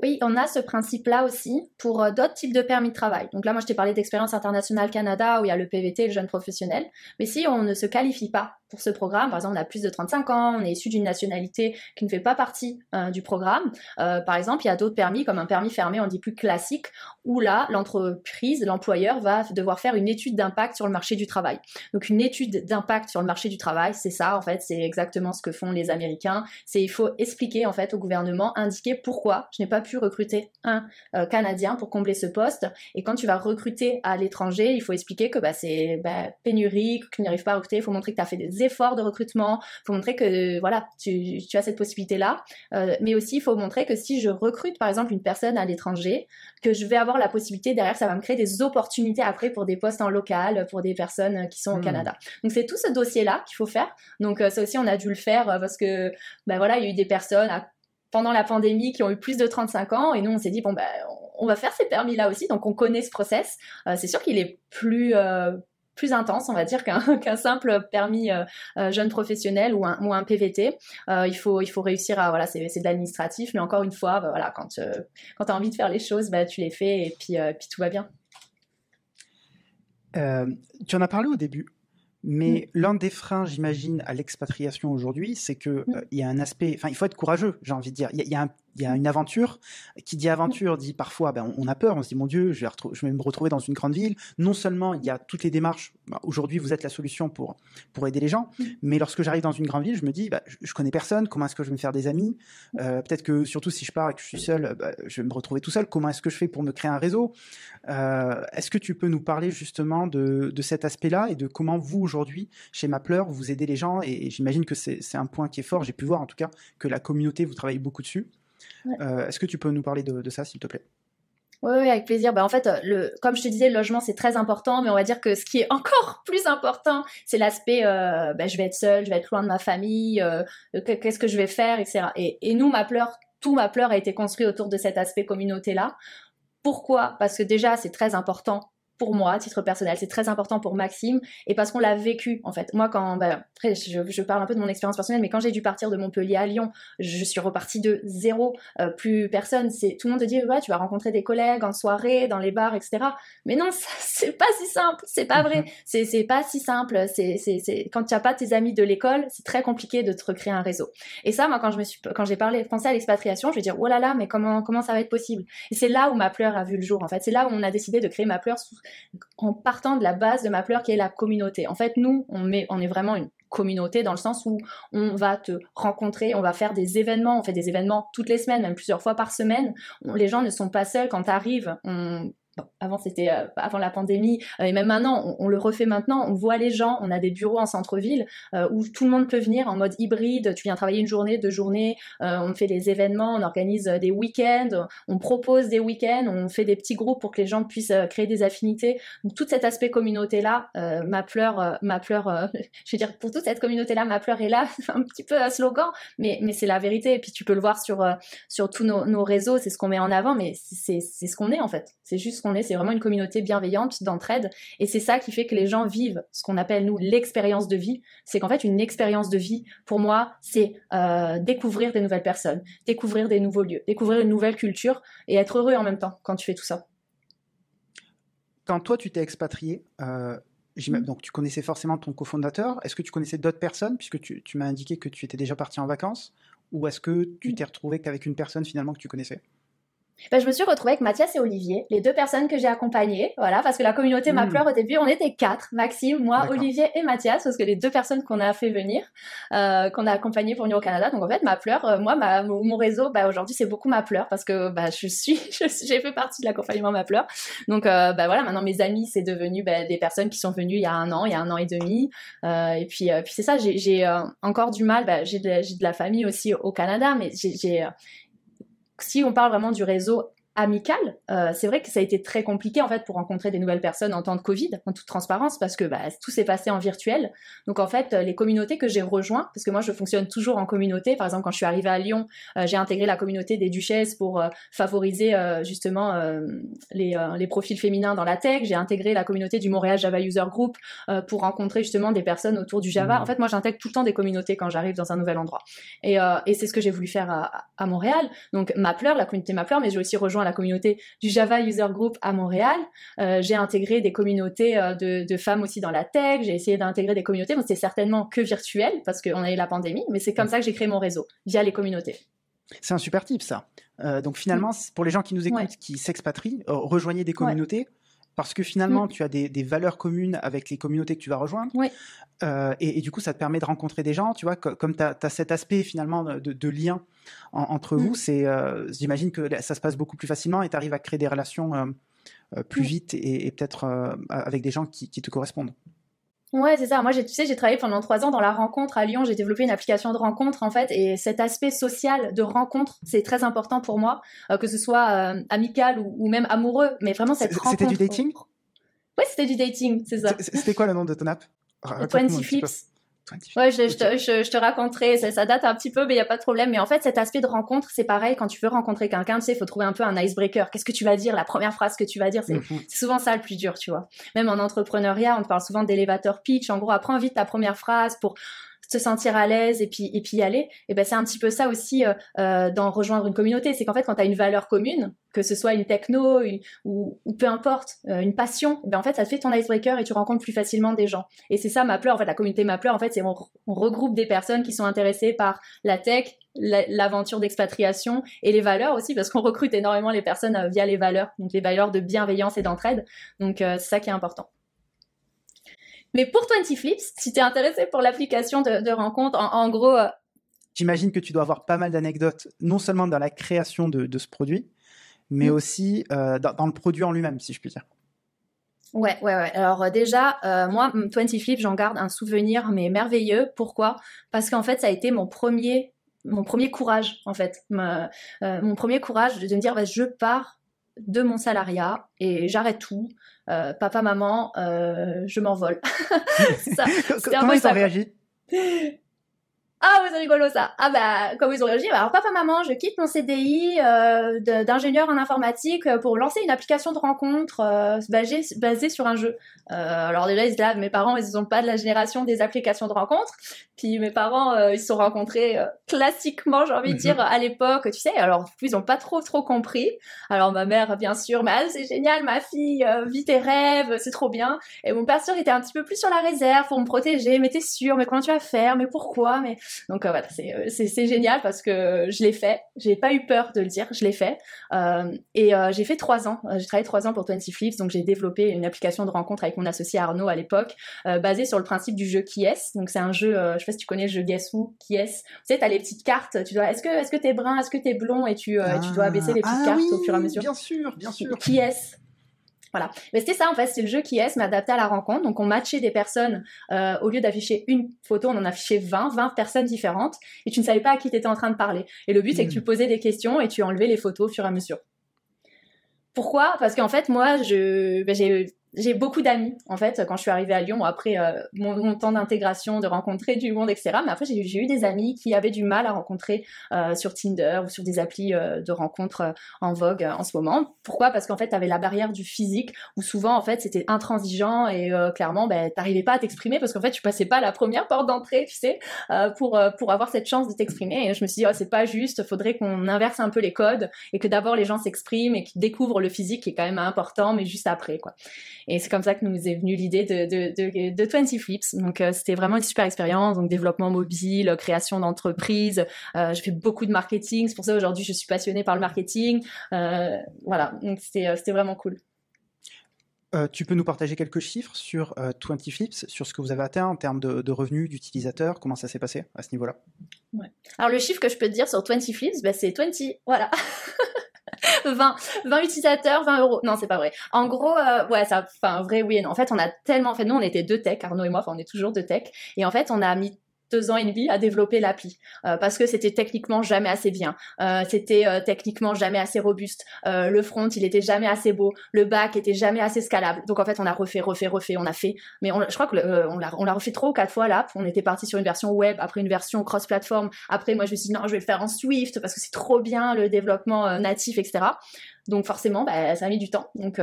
Oui, on a ce principe-là aussi pour euh, d'autres types de permis de travail. Donc là, moi, je t'ai parlé d'expérience internationale Canada où il y a le PVT, le jeune professionnel. Mais si on ne se qualifie pas pour ce programme, par exemple, on a plus de 35 ans, on est issu d'une nationalité qui ne fait pas partie euh, du programme. Euh, par exemple, il y a d'autres permis, comme un permis fermé, on dit plus classique, où là, l'entreprise, l'employeur va devoir faire une étude d'impact sur le marché du travail. Donc une étude d'impact sur le marché du travail, c'est ça, en fait, c'est exactement ce que font les Américains. C'est il faut expliquer en fait au gouvernement, indiquer pourquoi je n'ai pas pu recruter un euh, Canadien pour combler ce poste. Et quand tu vas recruter à l'étranger, il faut expliquer que bah, c'est bah, pénurie, que tu n'arrives pas à recruter. Il faut montrer que tu as fait des efforts de recrutement. Il faut montrer que voilà, tu, tu as cette possibilité-là. Euh, mais aussi, il faut montrer que si je recrute par exemple une personne à l'étranger, que je vais avoir la possibilité derrière, ça va me créer des opportunités après pour des postes en local, pour des personnes qui sont au mmh. Canada. Donc c'est tout ce dossier-là qu'il faut faire. Donc euh, ça aussi, on a dû le faire euh, parce que ben voilà, il y a eu des personnes à pendant la pandémie qui ont eu plus de 35 ans et nous on s'est dit bon ben on va faire ces permis là aussi donc on connaît ce process euh, c'est sûr qu'il est plus euh, plus intense, on va dire, (laughs) qu'un simple permis euh, euh, jeune professionnel ou un, ou un PVT. Euh, il, faut, il faut réussir à... Voilà, c'est de l'administratif, mais encore une fois, bah, voilà, quand, euh, quand tu as envie de faire les choses, bah, tu les fais et puis, puis tout va bien. tu en as parlé au début. Mais mmh. l'un des freins, j'imagine, à l'expatriation aujourd'hui, c'est que mmh. il y a un aspect, enfin, il faut être courageux, j'ai envie de dire. Il y, y, a un il y a une aventure. Qui dit aventure dit parfois, ben, on a peur, on se dit mon Dieu, je vais, je vais me retrouver dans une grande ville. Non seulement il y a toutes les démarches, ben, aujourd'hui vous êtes la solution pour, pour aider les gens, mm. mais lorsque j'arrive dans une grande ville, je me dis, ben, je, je, connais personne, comment est-ce que je vais me faire des amis? Euh, Peut-être que surtout si je pars et que je suis seul, ben, je vais me retrouver tout seul. Comment est-ce que je fais pour me créer un réseau? Euh, Est-ce que tu peux nous parler justement de, de cet aspect-là et de comment vous aujourd'hui, chez Mapleur, vous aidez les gens? Et, et j'imagine que c'est un point qui est fort. J'ai pu voir en tout cas que la communauté, vous travaillez beaucoup dessus. Euh, est-ce que tu peux nous parler de, de ça, s'il te plaît? Oui, oui, avec plaisir. Ben, en fait, le, comme je te disais, le logement, c'est très important, mais on va dire que ce qui est (laughs) encore plus important, c'est l'aspect, euh, ben, je vais être seule, je vais être loin de ma famille, euh, qu'est-ce que je vais faire, etc. Et, et nous, ma pleure, tout ma pleure a été construit autour de cet aspect communauté-là. Pourquoi? Parce que déjà, c'est très important pour moi, à titre personnel, c'est très important pour Maxime et parce qu'on l'a vécu en fait. Moi, quand, bah, après, je, je, parle un peu de mon expérience personnelle, mais quand j'ai dû partir de Montpellier à Lyon, je suis repartie de zéro, euh, plus personne. C'est tout le monde te dit ouais, tu vas rencontrer des collègues en soirée, dans les bars, etc. Mais non, (laughs) c'est pas si simple, c'est pas vrai, c'est c'est pas si simple. C'est quand tu as pas tes amis de l'école, c'est très compliqué de te recréer un réseau. Et ça, moi, quand je me suis quand j'ai parlé pensé à l'expatriation, je vais dire oh là là, mais comment comment ça va être possible? Et c'est là où ma pleure a vu le jour. En fait, c'est là où on a décidé de créer ma pleure sous en partant de la base de ma pleure qui est la communauté. En fait, nous, on, est vraiment une communauté dans le sens où on va te rencontrer, on va faire des événements, on fait des événements toutes les semaines, même plusieurs fois par semaine. les gens ne sont pas seuls quand tu arrives. Avant c'était euh, avant la pandémie euh, et même maintenant on, le refait maintenant on voit les gens on a des bureaux en centre-ville euh, où tout le monde peut venir en mode hybride tu viens travailler une journée deux journées euh, on fait des événements on organise des week-ends on propose des week-ends on fait des petits groupes pour que les gens puissent euh, créer des affinités. Donc tout cet aspect communauté là ma fleur ma fleur (laughs) je veux dire pour toute cette communauté là ma fleur est là (laughs) un petit peu un slogan mais mais c'est la vérité et puis tu peux le voir sur sur tous nos, nos réseaux c'est ce qu'on met en avant mais c'est c'est ce qu'on est en fait. C'est juste qu'on est, c'est vraiment une communauté bienveillante, d'entraide. Et c'est ça qui fait que les gens vivent ce qu'on appelle, nous, l'expérience de vie. C'est qu'en fait, une expérience de vie, pour moi, c'est euh, découvrir des nouvelles personnes, découvrir des nouveaux lieux, découvrir une nouvelle culture et être heureux en même temps quand tu fais tout ça. Quand toi, tu t'es expatrié, euh, mmh. donc tu connaissais forcément ton cofondateur. Est-ce que tu connaissais d'autres personnes, puisque tu, tu m'as indiqué que tu étais déjà parti en vacances ou est-ce que tu t'es retrouvé qu'avec une personne finalement que tu connaissais? Ben, je me suis retrouvée avec Mathias et Olivier, les deux personnes que j'ai accompagnées, voilà, parce que la communauté Ma Pleure au début, on était quatre, Maxime, moi, Olivier et Mathias, parce que les deux personnes qu'on a fait venir, euh, qu'on a accompagnées pour venir au Canada. Donc en fait, Ma Pleure, euh, moi, ma, mon réseau, bah, aujourd'hui, c'est beaucoup Ma Pleure, parce que bah, (laughs) je suis, j'ai fait partie de l'accompagnement Ma Pleure. Donc euh, bah, voilà, maintenant mes amis, c'est devenu bah, des personnes qui sont venues il y a un an, il y a un an et demi, euh, et puis, puis c'est ça, j'ai encore du mal, bah, j'ai de, de, la famille aussi au Canada, mais j'ai si on parle vraiment du réseau amical, euh, c'est vrai que ça a été très compliqué en fait pour rencontrer des nouvelles personnes en temps de Covid, en toute transparence, parce que bah, tout s'est passé en virtuel. Donc en fait, les communautés que j'ai rejoints, parce que moi je fonctionne toujours en communauté. Par exemple, quand je suis arrivée à Lyon, euh, j'ai intégré la communauté des duchesses pour euh, favoriser justement les, les, profils féminins dans la tech. J'ai intégré la communauté du Montréal Java User Group pour rencontrer justement des personnes autour du Java. Mmh. En fait, moi j'intègre tout le temps des communautés quand j'arrive dans un nouvel endroit. Et, et c'est ce que j'ai voulu faire à, à, Montréal. Donc Mapleur, la communauté Mapleur, mais j'ai aussi rejoint la communauté du Java User Group à Montréal. Euh, j'ai intégré des communautés euh, de, femmes aussi dans la tech. J'ai essayé d'intégrer des communautés. Bon, c'est certainement que virtuel parce qu'on a eu la pandémie, mais c'est comme ça que j'ai créé mon réseau via les communautés. C'est un super type ça. Euh, donc finalement, pour les gens qui nous écoutent, qui s'expatrient, rejoignez des communautés. Parce que finalement, mm. tu as des, valeurs communes avec les communautés que tu vas rejoindre. Oui. et, du coup, ça te permet de rencontrer des gens. Tu vois, comme tu as, cet aspect finalement de lien entre vous, mm. c'est, euh, j'imagine que ça se passe beaucoup plus facilement et tu arrives à créer des relations euh, euh, plus mm. vite et, peut-être avec des gens qui, te correspondent. Ouais, c'est ça. Moi, tu sais, j'ai travaillé pendant trois ans dans la rencontre à Lyon. J'ai développé une application de rencontre, en fait, et cet aspect social de rencontre, c'est très important pour moi, que ce soit amical ou, même amoureux. Mais vraiment, cette rencontre. C'était du dating? Oui, c'était du dating, c'est ça. C'était quoi le nom de ton app? 20 Flips. Ouais, je, je, te, je, te raconterai, ça, ça, date un petit peu, mais il n'y a pas de problème. Mais en fait, cet aspect de rencontre, c'est pareil, quand tu veux rencontrer quelqu'un, tu sais, il faut trouver un peu un icebreaker. Qu'est-ce que tu vas dire, la première phrase que tu vas dire, c'est mhm. souvent ça le plus dur, tu vois. Même en entrepreneuriat, on te parle souvent d'élévateur pitch. En gros, apprends vite ta première phrase pour se sentir à l'aise et puis et puis y aller et ben c'est un petit peu ça aussi euh, euh dans rejoindre une communauté. C'est qu'en fait quand tu as une valeur commune que ce soit une techno ou, ou, peu importe euh, une passion ben en fait ça te fait ton icebreaker et tu rencontres plus facilement des gens. Et c'est ça ma pleure en fait la communauté ma pleure en fait c'est on, on, regroupe des personnes qui sont intéressées par la tech l'aventure d'expatriation et les valeurs aussi parce qu'on recrute énormément les personnes euh, via les valeurs donc les valeurs de bienveillance et d'entraide. Donc c'est ça qui est important mais pour 20 Flips, si tu es intéressé pour l'application de, rencontre, en, gros... Euh, J'imagine que tu dois avoir pas mal d'anecdotes, non seulement dans la création de, ce produit, mais mm. aussi euh, dans, le produit en lui-même, si je puis dire. Ouais, ouais, ouais. Alors euh, déjà, moi, 20 Flips, j'en garde un souvenir, mais merveilleux. Pourquoi? Parce qu'en fait, ça a été mon premier, mon premier courage, en fait. mon premier courage de me dire, bah, je pars de mon salariat et j'arrête tout. Euh, papa, maman, euh, je m'envole. (laughs) (laughs) Comment ils ont réagi? (laughs) ah, c'est rigolo ça. Ah bah, comme ils ont réagi, alors papa, maman, je quitte mon CDI euh, d'ingénieur en informatique pour lancer une application de rencontre euh, basée, basée, sur un jeu. Euh, alors déjà, ils se disent, mes parents, ils sont pas de la génération des applications de rencontre. Puis mes parents, euh, ils se sont rencontrés euh, classiquement, j'ai envie de mhm. dire, à l'époque, tu sais. Alors, ils ont pas trop, trop compris. Alors ma mère, bien sûr, mais ah, c'est génial, ma fille, vis tes rêves, c'est trop bien. Et mon père sûr était un petit peu plus sur la réserve pour me protéger. Mais t'es sûr, mais comment tu vas faire, mais pourquoi, mais donc voilà, c'est génial parce que je l'ai fait. J'ai pas eu peur de le dire, je l'ai fait. et j'ai fait trois ans. J'ai travaillé trois ans pour 20 Flips, donc j'ai développé une application de rencontre avec mon associé Arnaud à l'époque, euh, basé sur le principe du jeu qui est. Donc c'est un jeu, euh, je sais pas si tu connais le jeu Guess Who, qui est. Tu sais, t'as les petites cartes. Tu dois, est-ce que, est-ce que t'es brun, est-ce que t'es blond, et tu, euh, tu dois abaisser les petites ah cartes au fur et à mesure? Bien sûr, bien sûr. Qui est voilà. Mais c'était ça en fait, c'est le jeu qui est, mais adapté à la rencontre. Donc on matchait des personnes, au lieu d'afficher une photo, on en affichait 20, 20 personnes différentes, et tu ne savais pas à qui tu étais en train de parler. Et le but c'est que tu hmm. posais des questions et tu enlevais les photos au fur et à mesure. Pourquoi? Parce qu'en fait, moi, je, ben, j'ai j'ai beaucoup d'amis en fait quand je suis arrivée à Lyon après euh, mon, temps d'intégration de rencontrer du monde etc mais après j'ai eu des amis qui avaient du mal à rencontrer euh, sur Tinder ou sur des applis euh, de rencontres en vogue en ce moment. Pourquoi? Parce qu'en fait tu avais la barrière du physique où souvent en fait c'était intransigeant et clairement ben t'arrivais pas à t'exprimer parce qu'en fait tu passais pas la première porte d'entrée tu sais pour pour avoir cette chance de t'exprimer. Et je me suis dit oh, c'est pas juste faudrait qu'on inverse un peu les codes et que d'abord les gens s'expriment et qu'ils découvrent le physique qui est quand même important mais juste après quoi Et c'est comme ça que nous est venue l'idée de, de, de, 20 Flips. Donc euh, c'était vraiment une super expérience, donc développement mobile, création d'entreprise. Euh, je fais beaucoup de marketing, c'est pour ça aujourd'hui je suis passionnée par le marketing. Euh, voilà, donc c'était vraiment cool. tu peux nous partager quelques chiffres sur 20 Flips, sur ce que vous avez atteint en termes de, revenus d'utilisateurs? Comment ça s'est passé à ce niveau-là? Ouais. Alors le chiffre que je peux te dire sur 20 Flips, bah, c'est 20, voilà. (laughs) (laughs) 20, 20 utilisateurs, 20 euros. Non, c'est pas vrai. En gros, euh, ouais, ça, enfin, vrai, oui non. En fait, on a tellement, fait, nous, on était deux tech, Arnaud et moi, enfin, on est toujours deux tech. Et en fait, on a mis deux ans et demi à développer l'appli euh, parce que c'était techniquement jamais assez bien, euh, c'était euh, techniquement jamais assez robuste, le front il était jamais assez beau, le back était jamais assez scalable. Donc en fait on a refait, refait, refait, on a fait, mais je crois que on l'a on l'a refait trois ou quatre fois l'app. On était parti sur une version web, après une version cross-platform. Après moi je me suis dit non je vais le faire en Swift parce que c'est trop bien le développement natif etc. Donc forcément bah, ça a mis du temps. Donc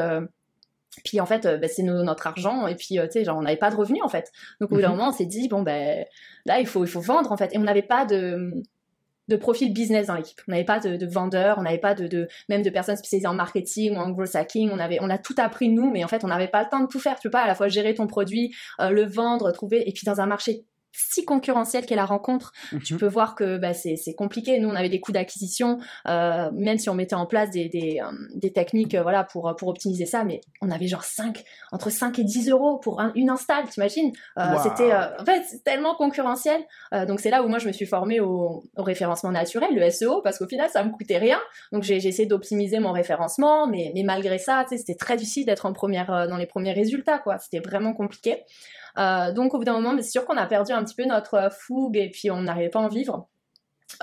puis en fait, bah, c'est notre argent et puis tu sais, genre on n'avait pas de revenus en fait. Donc au bout d'un mhm. moment, on s'est dit bon ben là il faut il faut vendre en fait. Et on n'avait pas de de profil business dans l'équipe. On n'avait pas de, de vendeurs, on n'avait pas de, de, même de personnes spécialisées en marketing ou en growth hacking. On avait, on a tout appris nous, mais en fait, on n'avait pas le temps de tout faire. Tu peux pas à la fois gérer ton produit, euh, le vendre, trouver, et puis dans un marché si concurrentielle qu'est la rencontre, tu mhm. peux voir que bah, c'est compliqué. Nous, on avait des coûts d'acquisition, euh, même si on mettait en place des, des, euh, des techniques euh, voilà, pour, pour optimiser ça, mais on avait genre 5, entre 5 et 10 euros pour une install, t'imagines? C'était en fait, tellement concurrentiel. donc c'est là où moi, je me suis formée au, au référencement naturel, le SEO, parce qu'au final, ça me coûtait rien. Donc j'ai essayé d'optimiser mon référencement, mais, mais malgré ça, c'était très difficile d'être en première, dans les premiers résultats. quoi. C'était vraiment compliqué. Euh, donc au bout d'un moment, c'est sûr qu'on a perdu un petit peu notre fougue et puis on n'arrivait pas à en vivre.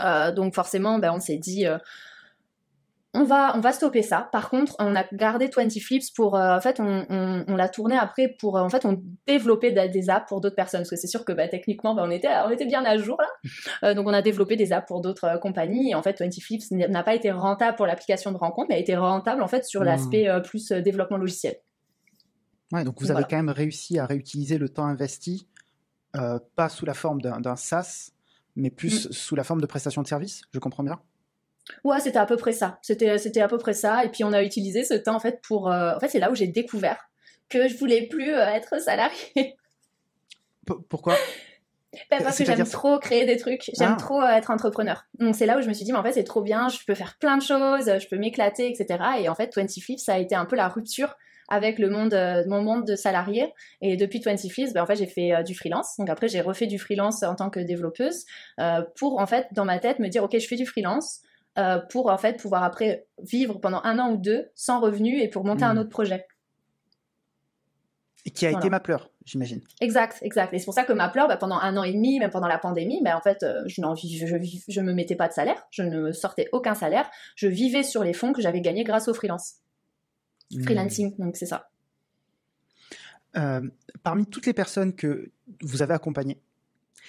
Euh, donc forcément, ben, on s'est dit euh, on va, on va stopper ça. Par contre, on a gardé 20 Flips pour, en fait, on, on, l'a tourné après pour, en fait, on développait des, apps pour d'autres personnes. Parce que c'est sûr que bah, techniquement, bah, on, était, on était bien à jour là. donc, on a développé des apps pour d'autres compagnies. Et en fait, 20 Flips n'a pas été rentable pour l'application de rencontre, mais a été rentable en fait sur mmh. l'aspect plus développement logiciel. Ouais, donc vous avez quand même réussi à réutiliser le temps investi, euh, pas sous la forme d'un SaaS, mais plus mm. sous la forme de prestation de service, je comprends bien? Ouais, c'était à peu près ça. C'était, c'était à peu près ça. Et puis on a utilisé ce temps en fait pour. Euh, en fait, c'est là où j'ai découvert que je voulais plus euh, être salarié. pourquoi? (laughs) Ben, parce que j'aime trop créer des trucs, j'aime ah. trop être entrepreneur. Donc c'est là où je me suis dit, mais en fait c'est trop bien, je peux faire plein de choses, je peux m'éclater, etc. Et en fait 20 Flips, ça a été un peu la rupture avec le monde, euh, mon monde de salarié. Et depuis 20 Flips, ben, en fait, j'ai fait euh, du freelance. Donc après, j'ai refait du freelance en tant que développeuse euh, pour, en fait, dans ma tête, me dire, OK, je fais du freelance pour, en fait, pouvoir après vivre pendant un an ou deux sans revenu et pour monter un hmm. autre projet. Et qui a été ma pleure, j'imagine. Exact, exact. Et c'est pour ça que ma pleure, ben, pendant un an et demi, même pendant la pandémie, ben, en fait, je ne je, je, me mettais pas de salaire, je ne sortais aucun salaire, je vivais sur les fonds que j'avais gagnés grâce au freelance. Hmm. freelancing, donc c'est ça. Euh, parmi toutes les personnes que vous avez accompagnées,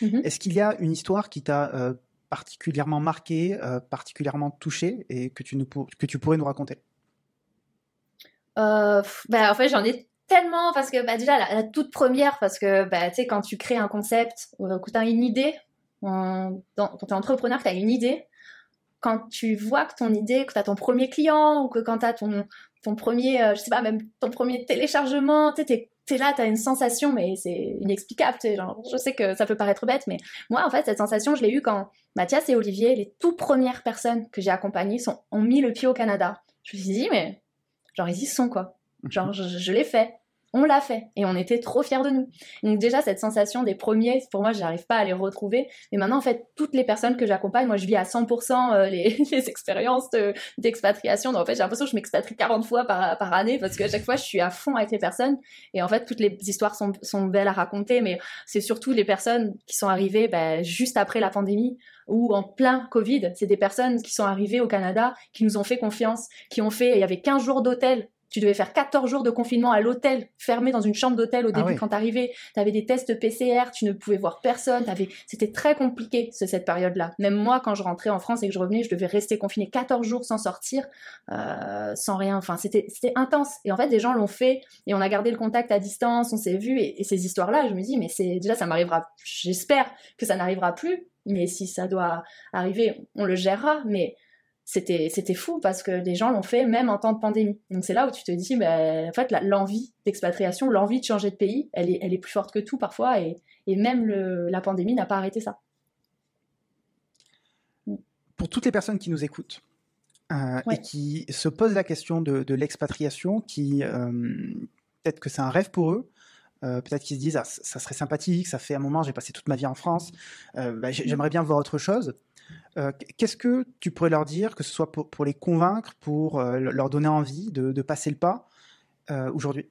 mhm. est-ce qu'il y a une histoire qui t'a euh, particulièrement marqué, euh, particulièrement touché et que tu, nous, que tu pourrais nous raconter? Bah, En fait, j'en ai tellement parce que bah, déjà, la, toute première, parce que bah, tu sais, quand tu crées un concept, que tu as une idée, quand tu es entrepreneur, tu as une idée, quand tu vois que ton idée, que tu as ton premier client ou que quand tu as ton, ton premier, euh, je sais pas, même ton premier téléchargement, tu es, es là, tu as une sensation, mais c'est inexplicable. Genre, je sais que ça peut paraître bête, mais moi, en fait, cette sensation, je l'ai eue quand Mathias et Olivier, les tout premières personnes que j'ai accompagnées, sont, ont mis le pied au Canada. Je me suis dit, mais genre, ils y sont, quoi. Genre, je l'ai fait on l'a fait et on était trop fiers de nous. Donc déjà cette sensation des premiers, pour moi, je n'arrive pas à les retrouver. Mais maintenant, en fait, toutes les personnes que j'accompagne, moi, je vis à 100% euh, les, (laughs) les, expériences d'expatriation. Donc en fait, j'ai l'impression que je m'expatrie 40 fois par, année parce qu'à chaque fois, je suis à fond avec les personnes. Et en fait, toutes les histoires sont, sont belles à raconter, mais c'est surtout les personnes qui sont arrivées bah, juste après la pandémie ou en plein Covid. C'est des personnes qui sont arrivées au Canada, qui nous ont fait confiance, qui ont fait, il y avait 15 jours d'hôtel tu devais faire 14 jours de confinement à l'hôtel, fermé dans une chambre d'hôtel au ah début quand t'arrivais. T'avais des tests PCR, tu ne pouvais voir personne. C'était très compliqué cette période-là. Même moi, quand je rentrais en France et que je revenais, je devais rester confiné 14 jours sans sortir, euh, sans rien. Enfin, c'était intense. Et en fait, des gens l'ont fait et on a gardé le contact à distance, on s'est vu. Et, ces histoires-là, je me dis, mais c'est déjà, ça m'arrivera. J'espère que ça n'arrivera plus. Mais si ça doit arriver, on le gérera. Mais c'était c'était fou parce que les gens l'ont fait même en temps de pandémie. Donc c'est là où tu te dis, ben, en fait, l'envie d'expatriation, l'envie de changer de pays, elle est, elle est plus forte que tout parfois, et, et même le, la pandémie n'a pas arrêté ça. Pour toutes les personnes qui nous écoutent euh, et qui se posent la question de, de l'expatriation, qui euh, peut-être que c'est un rêve pour eux, euh, peut-être qu'ils se disent ah, ça serait sympathique, ça fait un moment j'ai passé toute ma vie en France, euh, bah, j'aimerais bien voir autre chose. Euh, qu'est-ce que tu pourrais leur dire, que ce soit pour, les convaincre, pour euh, leur donner envie de, de passer le pas euh, aujourd'hui?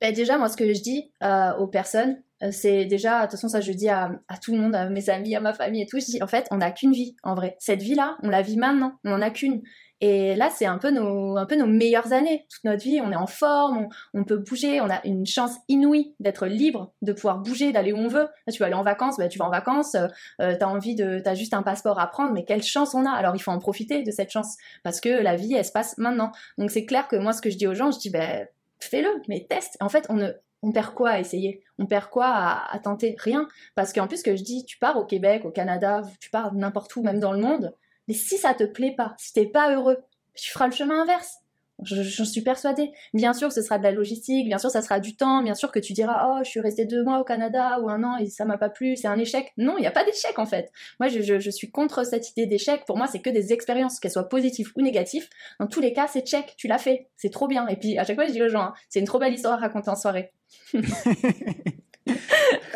Ben Déjà, moi, ce que je dis aux personnes, c'est déjà, de toute façon, ça je dis à, à, tout le monde, à mes amis, à ma famille et tout, je dis, en fait, on n'a qu'une vie, en vrai. Cette vie-là, on la vit maintenant, on n'en a qu'une. Et là, c'est un peu nos, un peu nos meilleures années. Toute notre vie, on est en forme, on, peut bouger, on a une chance inouïe d'être libre, de pouvoir bouger, d'aller où on veut. Tu veux aller en vacances, bah, tu vas en vacances, euh, t'as envie de, t'as juste un passeport à prendre, mais quelle chance on a? Alors, il faut en profiter de cette chance parce que la vie, elle se passe maintenant. Donc, c'est clair que moi, ce que je dis aux gens, je dis, ben, fais-le, mais teste. En fait, on ne, on perd quoi à essayer? On perd quoi à tenter? Rien. Parce qu'en plus, ce que je dis, tu pars au Québec, au Canada, tu pars n'importe où, même dans le monde, mais si ça te plaît pas, si t'es pas heureux, tu feras le chemin inverse. J'en suis persuadée. Bien sûr, ce sera de la logistique, bien sûr, ça sera du temps, bien sûr que tu diras, oh, je suis restée deux mois au Canada ou un an et ça m'a pas plu, c'est un échec. Non, il n'y a pas d'échec en fait. Moi, je, je, je suis contre cette idée d'échec. Pour moi, c'est que des expériences, qu'elles soient positives ou négatives. Dans tous les cas, c'est check, tu l'as fait, c'est trop bien. Et puis, à chaque fois, je dis aux gens, hein, c'est une trop belle histoire à raconter en soirée. (laughs)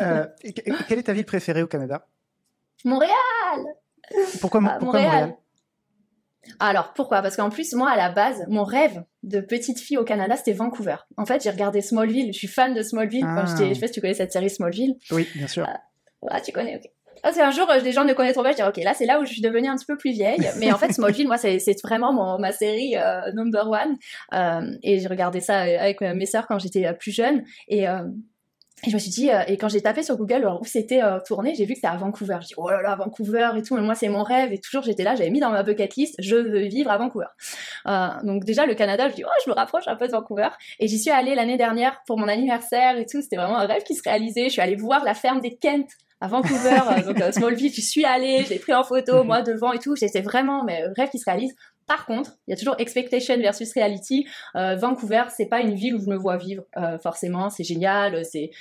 euh, quelle est ta ville préférée au Canada? Montréal Pourquoi, Ah, pourquoi Montréal. Montréal? Alors pourquoi? Parce qu'en plus, moi à la base, mon rêve de petite fille au Canada, c'était Vancouver. En fait, j'ai regardé Smallville. Je suis fan de Smallville. Ah. Quand j'étais, je sais pas si tu connais cette série Smallville. Oui, bien sûr. Ah, tu connais, ok. Ah, c'est un jour, euh, les gens ne connaîtront pas, je dirais, ok, là, c'est là où je suis devenue un petit peu plus vieille. (laughs) Mais en fait, Smallville, moi, c'est vraiment mon, ma série euh, number one. Euh, et j'ai regardé ça avec mes sœurs quand j'étais euh, plus jeune. Et, euh, et je me suis dit, euh, et quand j'ai tapé sur Google alors, où c'était euh, tourné, j'ai vu que c'était à Vancouver. Je dis, oh là là, Vancouver et tout, mais moi c'est mon rêve. Et toujours j'étais là, j'avais mis dans ma bucket list, je veux vivre à Vancouver. Euh, donc déjà le Canada, je dis, oh, je me rapproche un peu de Vancouver. Et j'y suis allée l'année dernière pour mon anniversaire et tout. C'était vraiment un rêve qui se réalisait. Je suis allée voir la ferme des Kent à Vancouver, euh, donc Smallville, je suis allée, je l'ai pris en photo, moi devant et tout. C'était vraiment mais rêve qui se réalise. Par contre, il y a toujours expectation versus reality. Euh, Vancouver, c'est pas une ville où je me vois vivre euh, forcément. C'est génial, c'est,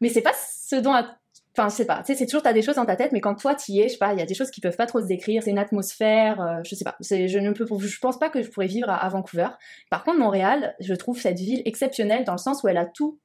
mais c'est pas ce dont, enfin, je sais pas. Tu sais, c'est toujours t'as des choses dans ta tête, mais quand toi t'y es, je sais pas, il y a des choses qui peuvent pas trop se décrire. C'est une atmosphère, euh, je sais pas. Je ne peux, je pense pas que je pourrais vivre à, à Vancouver. Par contre, Montréal, je trouve cette ville exceptionnelle dans le sens où elle a tout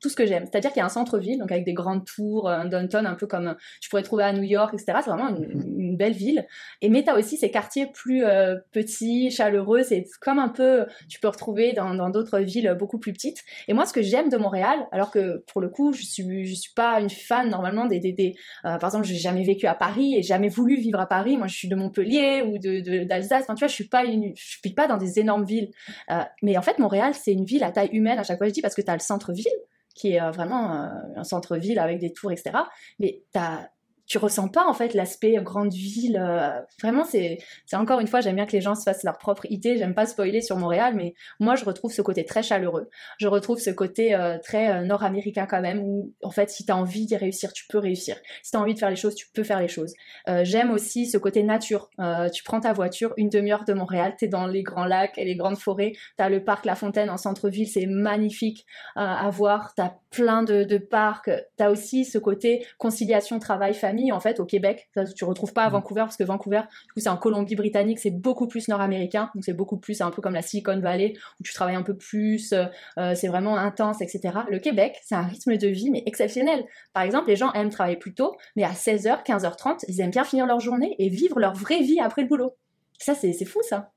tout ce que j'aime. C'est-à-dire qu'il y a un centre-ville, donc avec des grandes tours, un downtown un peu comme tu pourrais trouver à New York, etc. C'est vraiment une, une, belle ville. Et mais t'as aussi ces quartiers plus euh, petits, chaleureux. C'est comme un peu, tu peux retrouver dans d'autres villes beaucoup plus petites. Et moi, ce que j'aime de Montréal, alors que pour le coup, je suis, je suis pas une fan normalement des, des, euh, par exemple, j'ai jamais vécu à Paris et jamais voulu vivre à Paris. Moi, je suis de Montpellier ou de d'Alsace. Enfin, tu vois, je suis pas une, je suis pas dans des énormes villes. Euh, mais en fait, Montréal, c'est une ville à taille humaine. À chaque fois, je dis parce que t'as le centre-ville qui est vraiment un centre-ville avec des tours, etc. Mais t'as tu ressens pas en fait l'aspect grande ville. Euh, vraiment, c'est encore une fois, j'aime bien que les gens se fassent leur propre idée. J'aime pas spoiler sur Montréal, mais moi je retrouve ce côté très chaleureux. Je retrouve ce côté euh, très euh, nord-américain quand même, où en fait, si t'as envie d'y réussir, tu peux réussir. Si t'as envie de faire les choses, tu peux faire les choses. J'aime aussi ce côté nature. Tu prends ta voiture, une demi-heure de Montréal, t'es dans les grands lacs et les grandes forêts. T'as le parc La Fontaine en centre-ville, c'est magnifique à voir. T'as plein de, de parcs. T'as aussi ce côté conciliation travail-famille en fait au Québec. Ça, tu retrouves pas à Vancouver parce que Vancouver, du coup, c'est en Colombie-Britannique, c'est beaucoup plus nord-américain, donc c'est beaucoup plus un peu comme la Silicon Valley où tu travailles un peu plus, euh, c'est vraiment intense, etc. Le Québec, c'est un rythme de vie mais exceptionnel. Par exemple, les gens aiment travailler plus tôt, mais à 16h, 15h30, ils aiment bien finir leur journée et vivre leur vraie vie après le boulot. Ça, c'est fou, ça.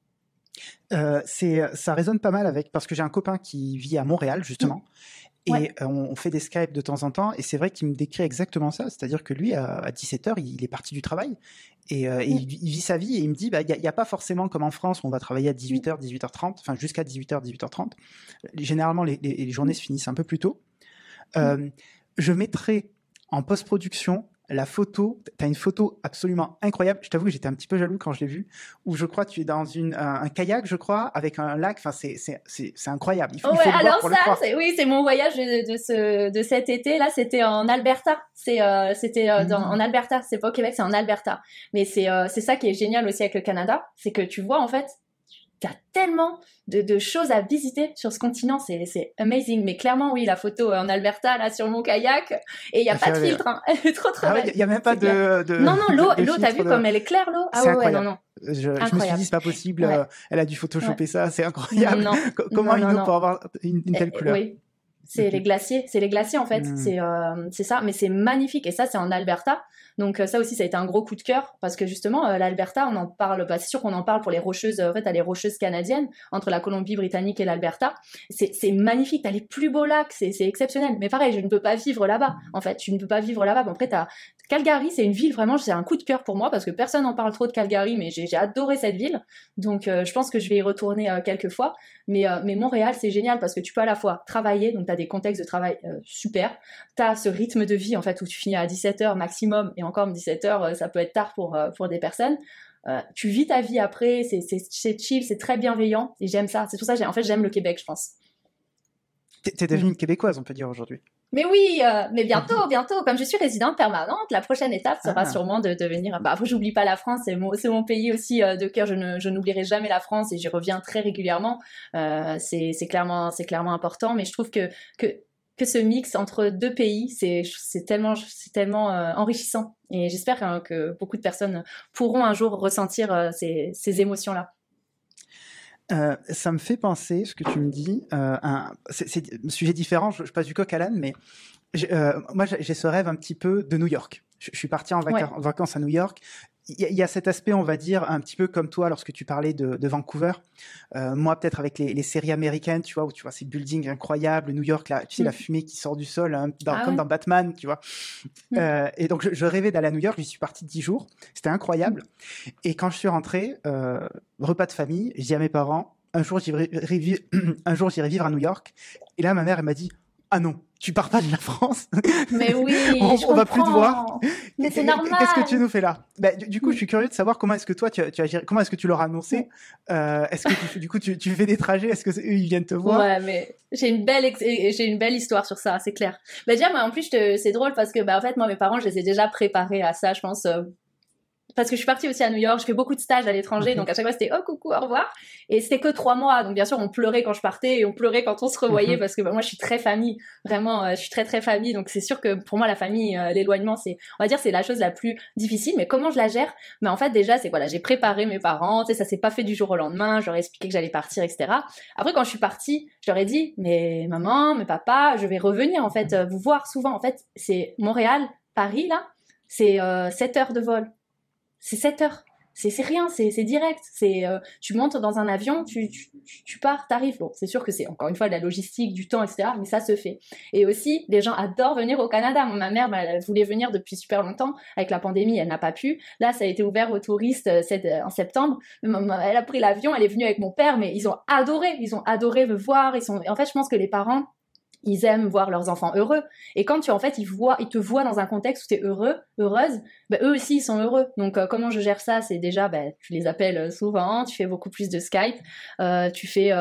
Euh, ça résonne pas mal avec parce que j'ai un copain qui vit à Montréal justement. Mmh. Et ouais. euh, on fait des Skype de temps en temps, et c'est vrai qu'il me décrit exactement ça. C'est-à-dire que lui, à, 17h, il est parti du travail, et, euh, et il, il, vit sa vie, et il me dit, bah, il bah, n'y a, a, pas forcément comme en France, où on va travailler à 18h, 18h30, enfin jusqu'à 18h, 18h30. Généralement, les, les, les, journées se finissent un peu plus tôt. Euh, je mettrai en post-production la photo, tu as une photo absolument incroyable. Je t'avoue que j'étais un petit peu jaloux quand je l'ai vue, où je crois que tu es dans une, un, kayak, je crois, avec un lac. Enfin, c'est incroyable. Il faut, ouais, alors ça, oui, c'est mon voyage de, de, ce, de cet été. Là, c'était en Alberta. C'est euh, c'était euh, mmh. en Alberta. C'est pas au Québec, c'est en Alberta. Mais c'est euh, c'est ça qui est génial aussi avec le Canada, c'est que tu vois en fait il y a tellement de, choses à visiter sur ce continent, c'est amazing. Mais clairement, oui, la photo en Alberta, là, sur mon kayak, et il n'y a pas de filtre, hein. (laughs) trop trop ah Il n'y a même pas de, Non, non, l'eau, l'eau, t'as vu comme elle est claire, l'eau? Ah ouais, non, non. Je, me suis dit, c'est pas possible, euh, elle a dû photoshopper ça, c'est incroyable. (laughs) Comment il peut avoir une, telle eh, couleur? Oui, c'est les glaciers, c'est les glaciers en fait, hmm. c'est euh, c'est ça, mais c'est magnifique. Et ça c'est en Alberta. Donc euh, ça aussi ça a été un gros coup de cœur parce que justement euh, l'Alberta on en parle, bah, c'est sûr qu'on en parle pour les rocheuses, en fait t'as les rocheuses canadiennes entre la Colombie-Britannique et l'Alberta. C'est magnifique, t'as les plus beaux lacs, c'est exceptionnel. Mais pareil, je ne peux pas vivre là-bas. En fait, tu ne peux pas vivre là-bas. Bon, après t'as Calgary, c'est une ville vraiment, c'est un coup de cœur pour moi parce que personne n'en parle trop de Calgary, mais j'ai adoré cette ville. Donc, euh, je pense que je vais y retourner euh, quelques fois. Mais, euh, Montréal, c'est génial parce que tu peux à la fois travailler, donc tu as des contextes de travail super. Tu as ce rythme de vie en fait où tu finis à 17h maximum encore 17h, ça peut être tard pour, pour des personnes. tu vis ta vie après, c'est chill, c'est très bienveillant et j'aime ça. C'est pour ça que en fait, j'aime le Québec, je pense. T'es devenue une Québécoise, on peut dire aujourd'hui. Mais oui, euh, mais bientôt, (laughs) bientôt. Comme je suis résidente permanente, la prochaine étape sera ah. sûrement de devenir. Bah, après, j'oublie pas la France, c'est mon, c'est mon pays aussi euh, de cœur. Je, n'oublierai jamais la France et j'y reviens très régulièrement. Euh, c'est, c'est clairement, c'est clairement important. Mais je trouve que que que ce mix entre deux pays, c'est, tellement, tellement enrichissant. Et j'espère hein, que beaucoup de personnes pourront un jour ressentir ces, ces émotions-là. Euh, ça me fait penser, ce que tu me dis, euh, c'est un sujet différent, je, passe du coq à l'âne, mais euh, moi j'ai ce rêve un petit peu de New York. Je, suis parti en, vacances à New York il y, a cet aspect, on va dire, un petit peu comme toi lorsque tu parlais de, Vancouver. Euh, moi, peut-être avec les, séries américaines, tu vois, où tu vois ces buildings incroyables, New York, là, tu sais, la mm. fumée qui sort du sol, hein, ah comme dans Batman, tu vois. Mm. Euh, et donc, je, rêvais d'aller à New York, j'y suis parti dix jours, c'était incroyable. Et quand je suis rentré, euh, repas de famille, je dis à mes parents, un jour, j'irai (coughs) vivre à New York. Et là, ma mère, elle m'a dit, ah non, tu pars pas de la France. (laughs) Mais oui, (laughs) on, je va plus te voir. Mais c'est normal. Qu'est-ce que tu nous fais là? Bah, du, coup, je suis curieux de savoir comment est-ce que toi, tu, as, tu comment est-ce que tu leur as annoncé euh, Est-ce que du coup, tu, tu, fais des trajets? Est-ce que eux ils viennent te voir? Ouais, mais j'ai une belle, j'ai une belle histoire sur ça, c'est clair. Bah déjà, moi, en plus, c'est drôle parce que, bah, en fait, moi, mes parents, je les ai déjà préparés à ça, je pense, euh, parce que je suis partie aussi à New York, je fais beaucoup de stages à l'étranger, mhm. donc à chaque fois c'était oh coucou, au revoir. Et c'était que trois mois, donc bien sûr on pleurait quand je partais et on pleurait quand on se revoyait mhm. parce que bah, moi je suis très famille, vraiment, euh, je suis très très famille, donc c'est sûr que pour moi la famille, euh, l'éloignement, c'est, on va dire, c'est la chose la plus difficile. Mais comment je la gère? Mais en fait déjà c'est voilà, j'ai préparé mes parents, tu sais, ça s'est pas fait du jour au lendemain, je leur ai expliqué que j'allais partir, etc. Après quand je suis partie, je leur ai dit mais maman, mais papa, je vais revenir en fait euh, vous voir souvent. En fait c'est Montréal, Paris là, c'est 7 heures de vol c'est 7 heures. C'est rien, c'est direct. C'est euh, tu montes dans un avion, tu, tu, tu pars. Bon, c'est sûr que c'est encore une fois de la logistique, du temps, etc. Mais ça se fait. Et aussi, les gens adorent venir au Canada. Ma mère, voulait venir depuis super longtemps. Avec la pandémie, elle n'a pas pu. Là, ça a été ouvert aux touristes euh, euh, en septembre. Elle a pris l'avion, elle est venue avec mon père, mais ils ont adoré. Ils ont adoré me voir. Ils sont. En fait, je pense que les parents ils aiment voir leurs enfants heureux. Et quand tu en fait ils voient, ils te voient dans un contexte où tu es heureux, heureuse, bah, eux aussi ils sont heureux. Donc euh, comment je gère ça? C'est déjà, bah, tu les appelles euh, souvent, tu fais beaucoup plus de Skype, euh, tu fais,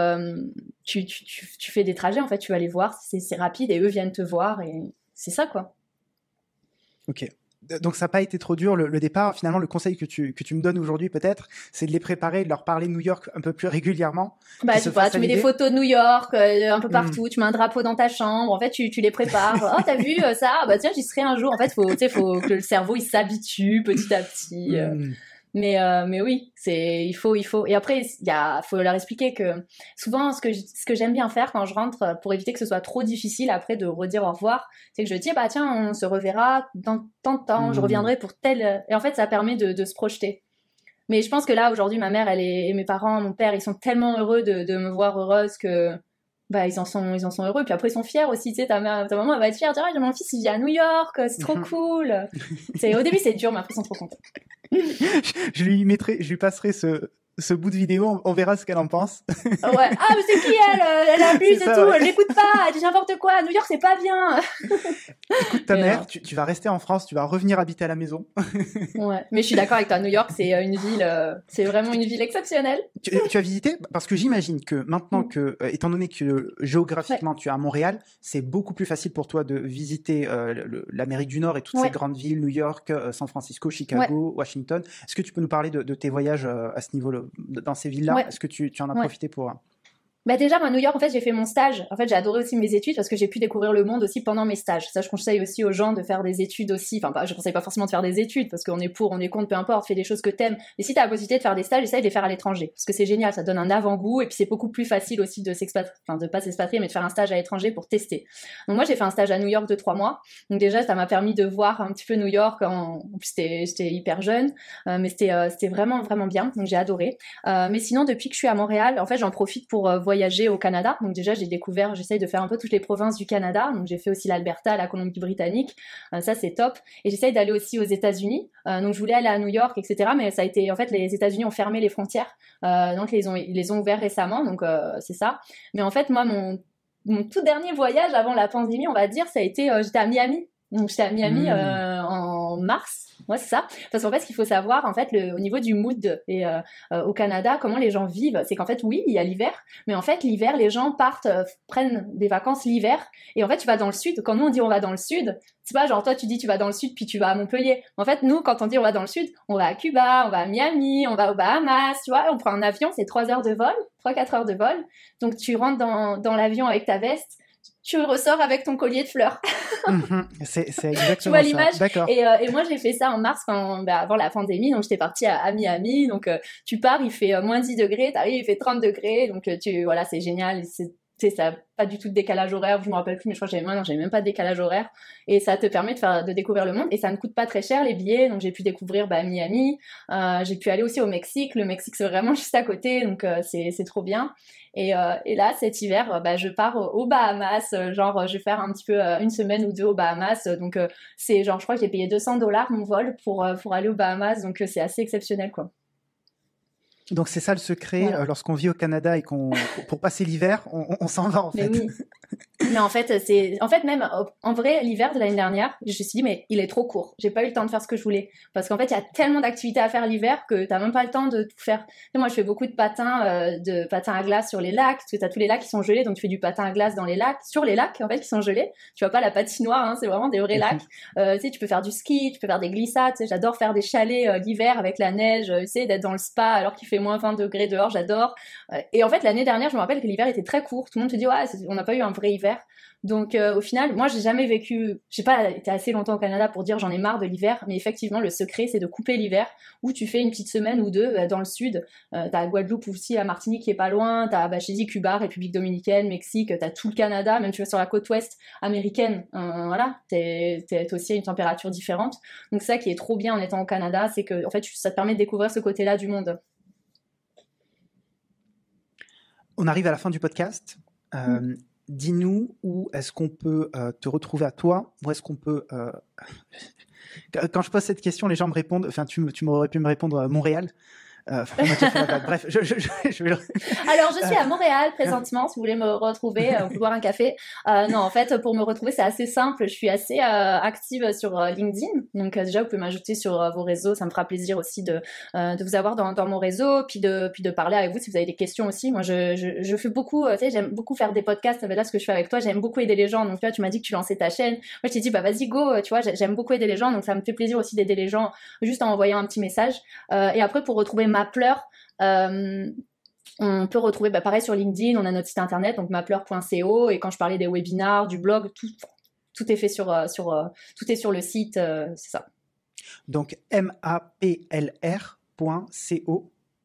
tu, tu, tu, fais des trajets en fait, tu vas les voir, c'est rapide et eux viennent te voir et c'est ça quoi. Ok donc ça n'a pas été trop dur le, départ. Finalement, le conseil que tu, que tu me donnes aujourd'hui peut-être, c'est de les préparer, de leur parler de New York un peu plus régulièrement. Bah tu vois, tu mets des photos de New York euh, un peu hmm. partout, tu mets un drapeau dans ta chambre. En fait, tu, tu les prépares. oh, t'as vu euh, ça? Bah tiens, j'y serai un jour. En fait, faut, faut que le cerveau il s'habitue petit à petit. Euh. Mais euh, mais oui, c'est il faut il faut et après il y a faut leur expliquer que souvent ce que ce que j'aime bien faire quand je rentre pour éviter que ce soit trop difficile après de redire au revoir, c'est que je dis bah tiens on se reverra dans tant de temps, je mmh. reviendrai pour tel et en fait ça permet de, de se projeter. Mais je pense que là aujourd'hui ma mère elle est, et mes parents, mon père ils sont tellement heureux de, de me voir heureuse que bah ils en sont ils en sont heureux puis après ils sont fiers aussi tu sais ta, mère, ta maman elle va être fière dire ah, mon fils il vit à New York c'est trop (laughs) cool c'est au début c'est dur mais après ils sont trop contents (laughs) je lui mettrai je lui passerai ce ce bout de vidéo, on verra ce qu'elle en pense. ouais. Ah, mais c'est qui elle? Euh, Elle (laughs) abuse et tout, elle n'écoute pas, elle dit n'importe quoi, New York c'est pas bien. (laughs) Écoute ta mère, tu, tu, vas rester en France, tu vas revenir habiter à la maison. (laughs) ouais, mais je suis d'accord avec toi, New York c'est euh, une ville, euh, c'est vraiment une ville exceptionnelle. Tu, tu as visité? Parce que j'imagine que maintenant mm. que, étant donné que géographiquement tu es à Montréal, c'est beaucoup plus facile pour toi de visiter l'Amérique du Nord et toutes ces grandes villes, New York, San Francisco, Chicago, Washington. Est-ce que tu peux nous parler de, de tes voyages à ce niveau-là? Dans ces villes-là Est-ce que tu, tu, en as profité pour bah déjà, à New York, en fait, j'ai fait mon stage. En fait, j'ai adoré aussi mes études parce que j'ai pu découvrir le monde aussi pendant mes stages. Ça, je conseille aussi aux gens de faire des études aussi. Enfin, pas, je conseille pas forcément de faire des études parce qu'on est pour, on est contre, peu importe, fais des choses que t'aimes. Mais si t'as la possibilité de faire des stages, essaye de les faire à l'étranger parce que c'est génial, ça donne un avant-goût et puis c'est beaucoup plus facile aussi de s'expatrier, enfin, de pas s'expatrier, mais de faire un stage à l'étranger pour tester. Donc moi, j'ai fait un stage à New York de trois mois. Donc déjà, ça m'a permis de voir un petit peu New York. En, en plus, j'étais hyper jeune, euh, mais c'était euh, c'était vraiment vraiment bien. Donc j'ai adoré. Euh, mais sinon, depuis que je suis à Montréal, en fait, j'en profite pour voyager au Canada donc déjà, j'ai découvert, j'essaye de faire un peu toutes les provinces du Canada. Donc j'ai fait aussi l'Alberta, la Colombie-Britannique. Euh, ça, c'est top. Et j'essaye d'aller aussi aux États-Unis. Euh, donc je voulais aller à New York, etc. Mais ça a été, en fait, les États-Unis ont fermé les frontières. Euh, donc ils ont, ils les ont ouverts récemment. Donc c'est ça. Mais en fait, moi, mon, mon tout dernier voyage avant la pandémie, on va dire, ça a été, j'étais à Miami. Donc j'étais à Miami mmh. en mars. Ouais, c'est ça. Parce qu'en fait, ce qu'il faut savoir, en fait, le, au niveau du mood et euh, euh, au Canada, comment les gens vivent, c'est qu'en fait, oui, il y a l'hiver, mais en fait, l'hiver, les gens partent, euh, prennent des vacances l'hiver, et en fait, tu vas dans le sud. Quand nous on dit on va dans le sud, c'est pas genre toi tu dis tu vas dans le sud puis tu vas à Montpellier. En fait, nous, quand on dit on va dans le sud, on va à Cuba, on va à Miami, on va aux Bahamas, tu vois, on prend un avion, c'est 3 heures de vol, 3-4 heures de vol. Donc tu rentres dans, dans l'avion avec ta veste, tu ressors avec ton collier de fleurs. (laughs) Mhm. c'est exactement tu vois l'image et, euh, et, moi j'ai fait ça en mars quand, bah, avant la pandémie. Donc j'étais partie à, Miami. Donc euh, tu pars il fait euh, moins 10 degrés. T'arrives il fait 30 degrés. Donc tu voilà c'est génial. C'est ça pas du tout de décalage horaire, je me rappelle plus, mais je crois que j'avais même pas de décalage horaire. Et ça te permet de faire, de découvrir le monde. Et ça ne coûte pas très cher les billets. Donc j'ai pu découvrir bah, Miami. Euh, j'ai pu aller aussi au Mexique. Le Mexique c'est vraiment (laughs) juste à côté, donc euh, c'est, trop bien. Et, euh, là cet hiver, bah, je pars aux Bahamas. genre je vais faire un petit peu une semaine ou deux aux Bahamas. Donc c'est genre je crois que j'ai payé 200 dollars mon vol pour pour aller aux Bahamas. Donc c'est assez exceptionnel quoi. Donc c'est ça le secret euh, lorsqu'on vit au Canada et qu'on pour passer l'hiver, on, s'en va en fait. Mais, oui. mais en fait, c'est en fait même en vrai l'hiver de l'année dernière, je me suis dit mais il est trop court. J'ai pas eu le temps de faire ce que je voulais parce qu'en fait il y a tellement d'activités à faire l'hiver que t'as même pas le temps de tout faire. moi je fais beaucoup de patins euh, de patins à glace sur les lacs parce que t'as tous les lacs qui sont gelés donc tu fais du patin à glace dans les lacs sur les lacs en fait qui sont gelés. Tu vois pas la patinoire, hein, c'est vraiment des vrais lacs. Euh, tu sais tu peux faire du ski, tu peux faire des glissades. J'adore faire des chalets l'hiver avec la neige, tu sais d'être dans le spa alors qu'il fait moins 20 degrés dehors, j'adore. Euh, et en fait, l'année dernière, je me rappelle que l'hiver était très court. Tout le monde se dit, ouais, on n'a pas eu un vrai hiver. Donc euh, au final, moi j'ai jamais vécu, j'ai pas été assez longtemps au Canada pour dire j'en ai marre de l'hiver, mais effectivement le secret c'est de couper l'hiver où tu fais une petite semaine ou deux euh, dans le sud. Euh, t'as Guadeloupe aussi, la Martinique qui est pas loin, t'as bah, j'ai Cuba, République dominicaine, Mexique, t'as tout le Canada, même tu vas sur la côte ouest américaine, voilà, t'es es aussi à une température différente. Donc ça qui est trop bien en étant au Canada, c'est que en fait ça te permet de découvrir ce côté-là du monde. On arrive à la fin du podcast. Euh, dis-nous où est-ce qu'on peut euh, te retrouver à toi, où est-ce qu'on peut... Euh, (laughs) quand je pose cette question, les gens me répondent, enfin tu, tu m'aurais pu me répondre Montréal, euh, (laughs) bref, je, je, je, Alors, je suis à Montréal présentement. Si vous voulez me retrouver, euh, boire un café. Euh, non, en fait, pour me retrouver, c'est assez simple. Je suis assez euh, active sur euh, LinkedIn. Donc, déjà, vous pouvez m'ajouter sur vos réseaux. Ça me fera plaisir aussi de, de vous avoir dans, dans, mon réseau, puis de, puis de parler avec vous si vous avez des questions aussi. Moi, je, fais beaucoup, tu sais, j'aime beaucoup faire des podcasts. Là, ce que je fais avec toi, j'aime beaucoup aider les gens. Donc, tu vois, tu m'as dit que tu lançais ta chaîne. Moi, je t'ai dit, bah, vas-y, go. Tu vois, j'aime beaucoup aider les gens. Donc, ça me fait plaisir aussi d'aider les gens juste en envoyant un petit message. et après, pour retrouver ma pleure. Euh, on peut retrouver, bah, pareil sur LinkedIn, on a notre site internet, donc mapleur.co, et quand je parlais des webinars, du blog, tout, tout est fait sur, euh, sur, euh, tout est sur le site, c'est ça. Donc maplr.co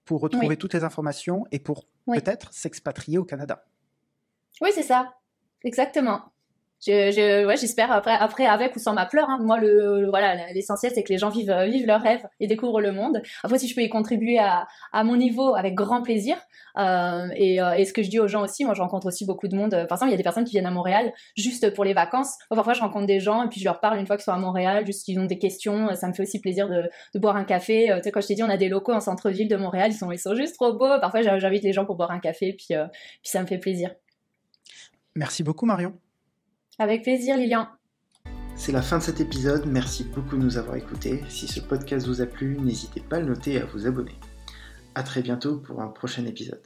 pour retrouver toutes les informations et pour peut-être s'expatrier au Canada. Oui, c'est ça, exactement. J'espère après, après avec ou sans ma pleure. Hein. Moi, le, voilà, l'essentiel c'est que les gens vivent, vivent leurs rêves et découvrent le monde. Après, si je peux y contribuer à, à mon niveau, avec grand plaisir. Euh, et, euh, et, ce que je dis aux gens aussi, moi, je rencontre aussi beaucoup de monde. Par exemple, il y a des personnes qui viennent à Montréal juste pour les vacances. parfois, je rencontre des gens et puis je leur parle une fois qu'ils sont à Montréal, juste qu'ils ont des questions. Ça me fait aussi plaisir de, de boire un café. tu sais, quand je t'ai dit, on a des locaux en centre-ville de Montréal, ils sont, ils sont juste trop beaux. Parfois, j'invite les gens pour boire un café, puis, puis ça me fait plaisir. Merci beaucoup, Marion. Avec plaisir, Lilian. C'est la fin de cet épisode, merci beaucoup de nous avoir écoutés. Si ce podcast vous a plu, n'hésitez pas à le noter et à vous abonner. A très bientôt pour un prochain épisode.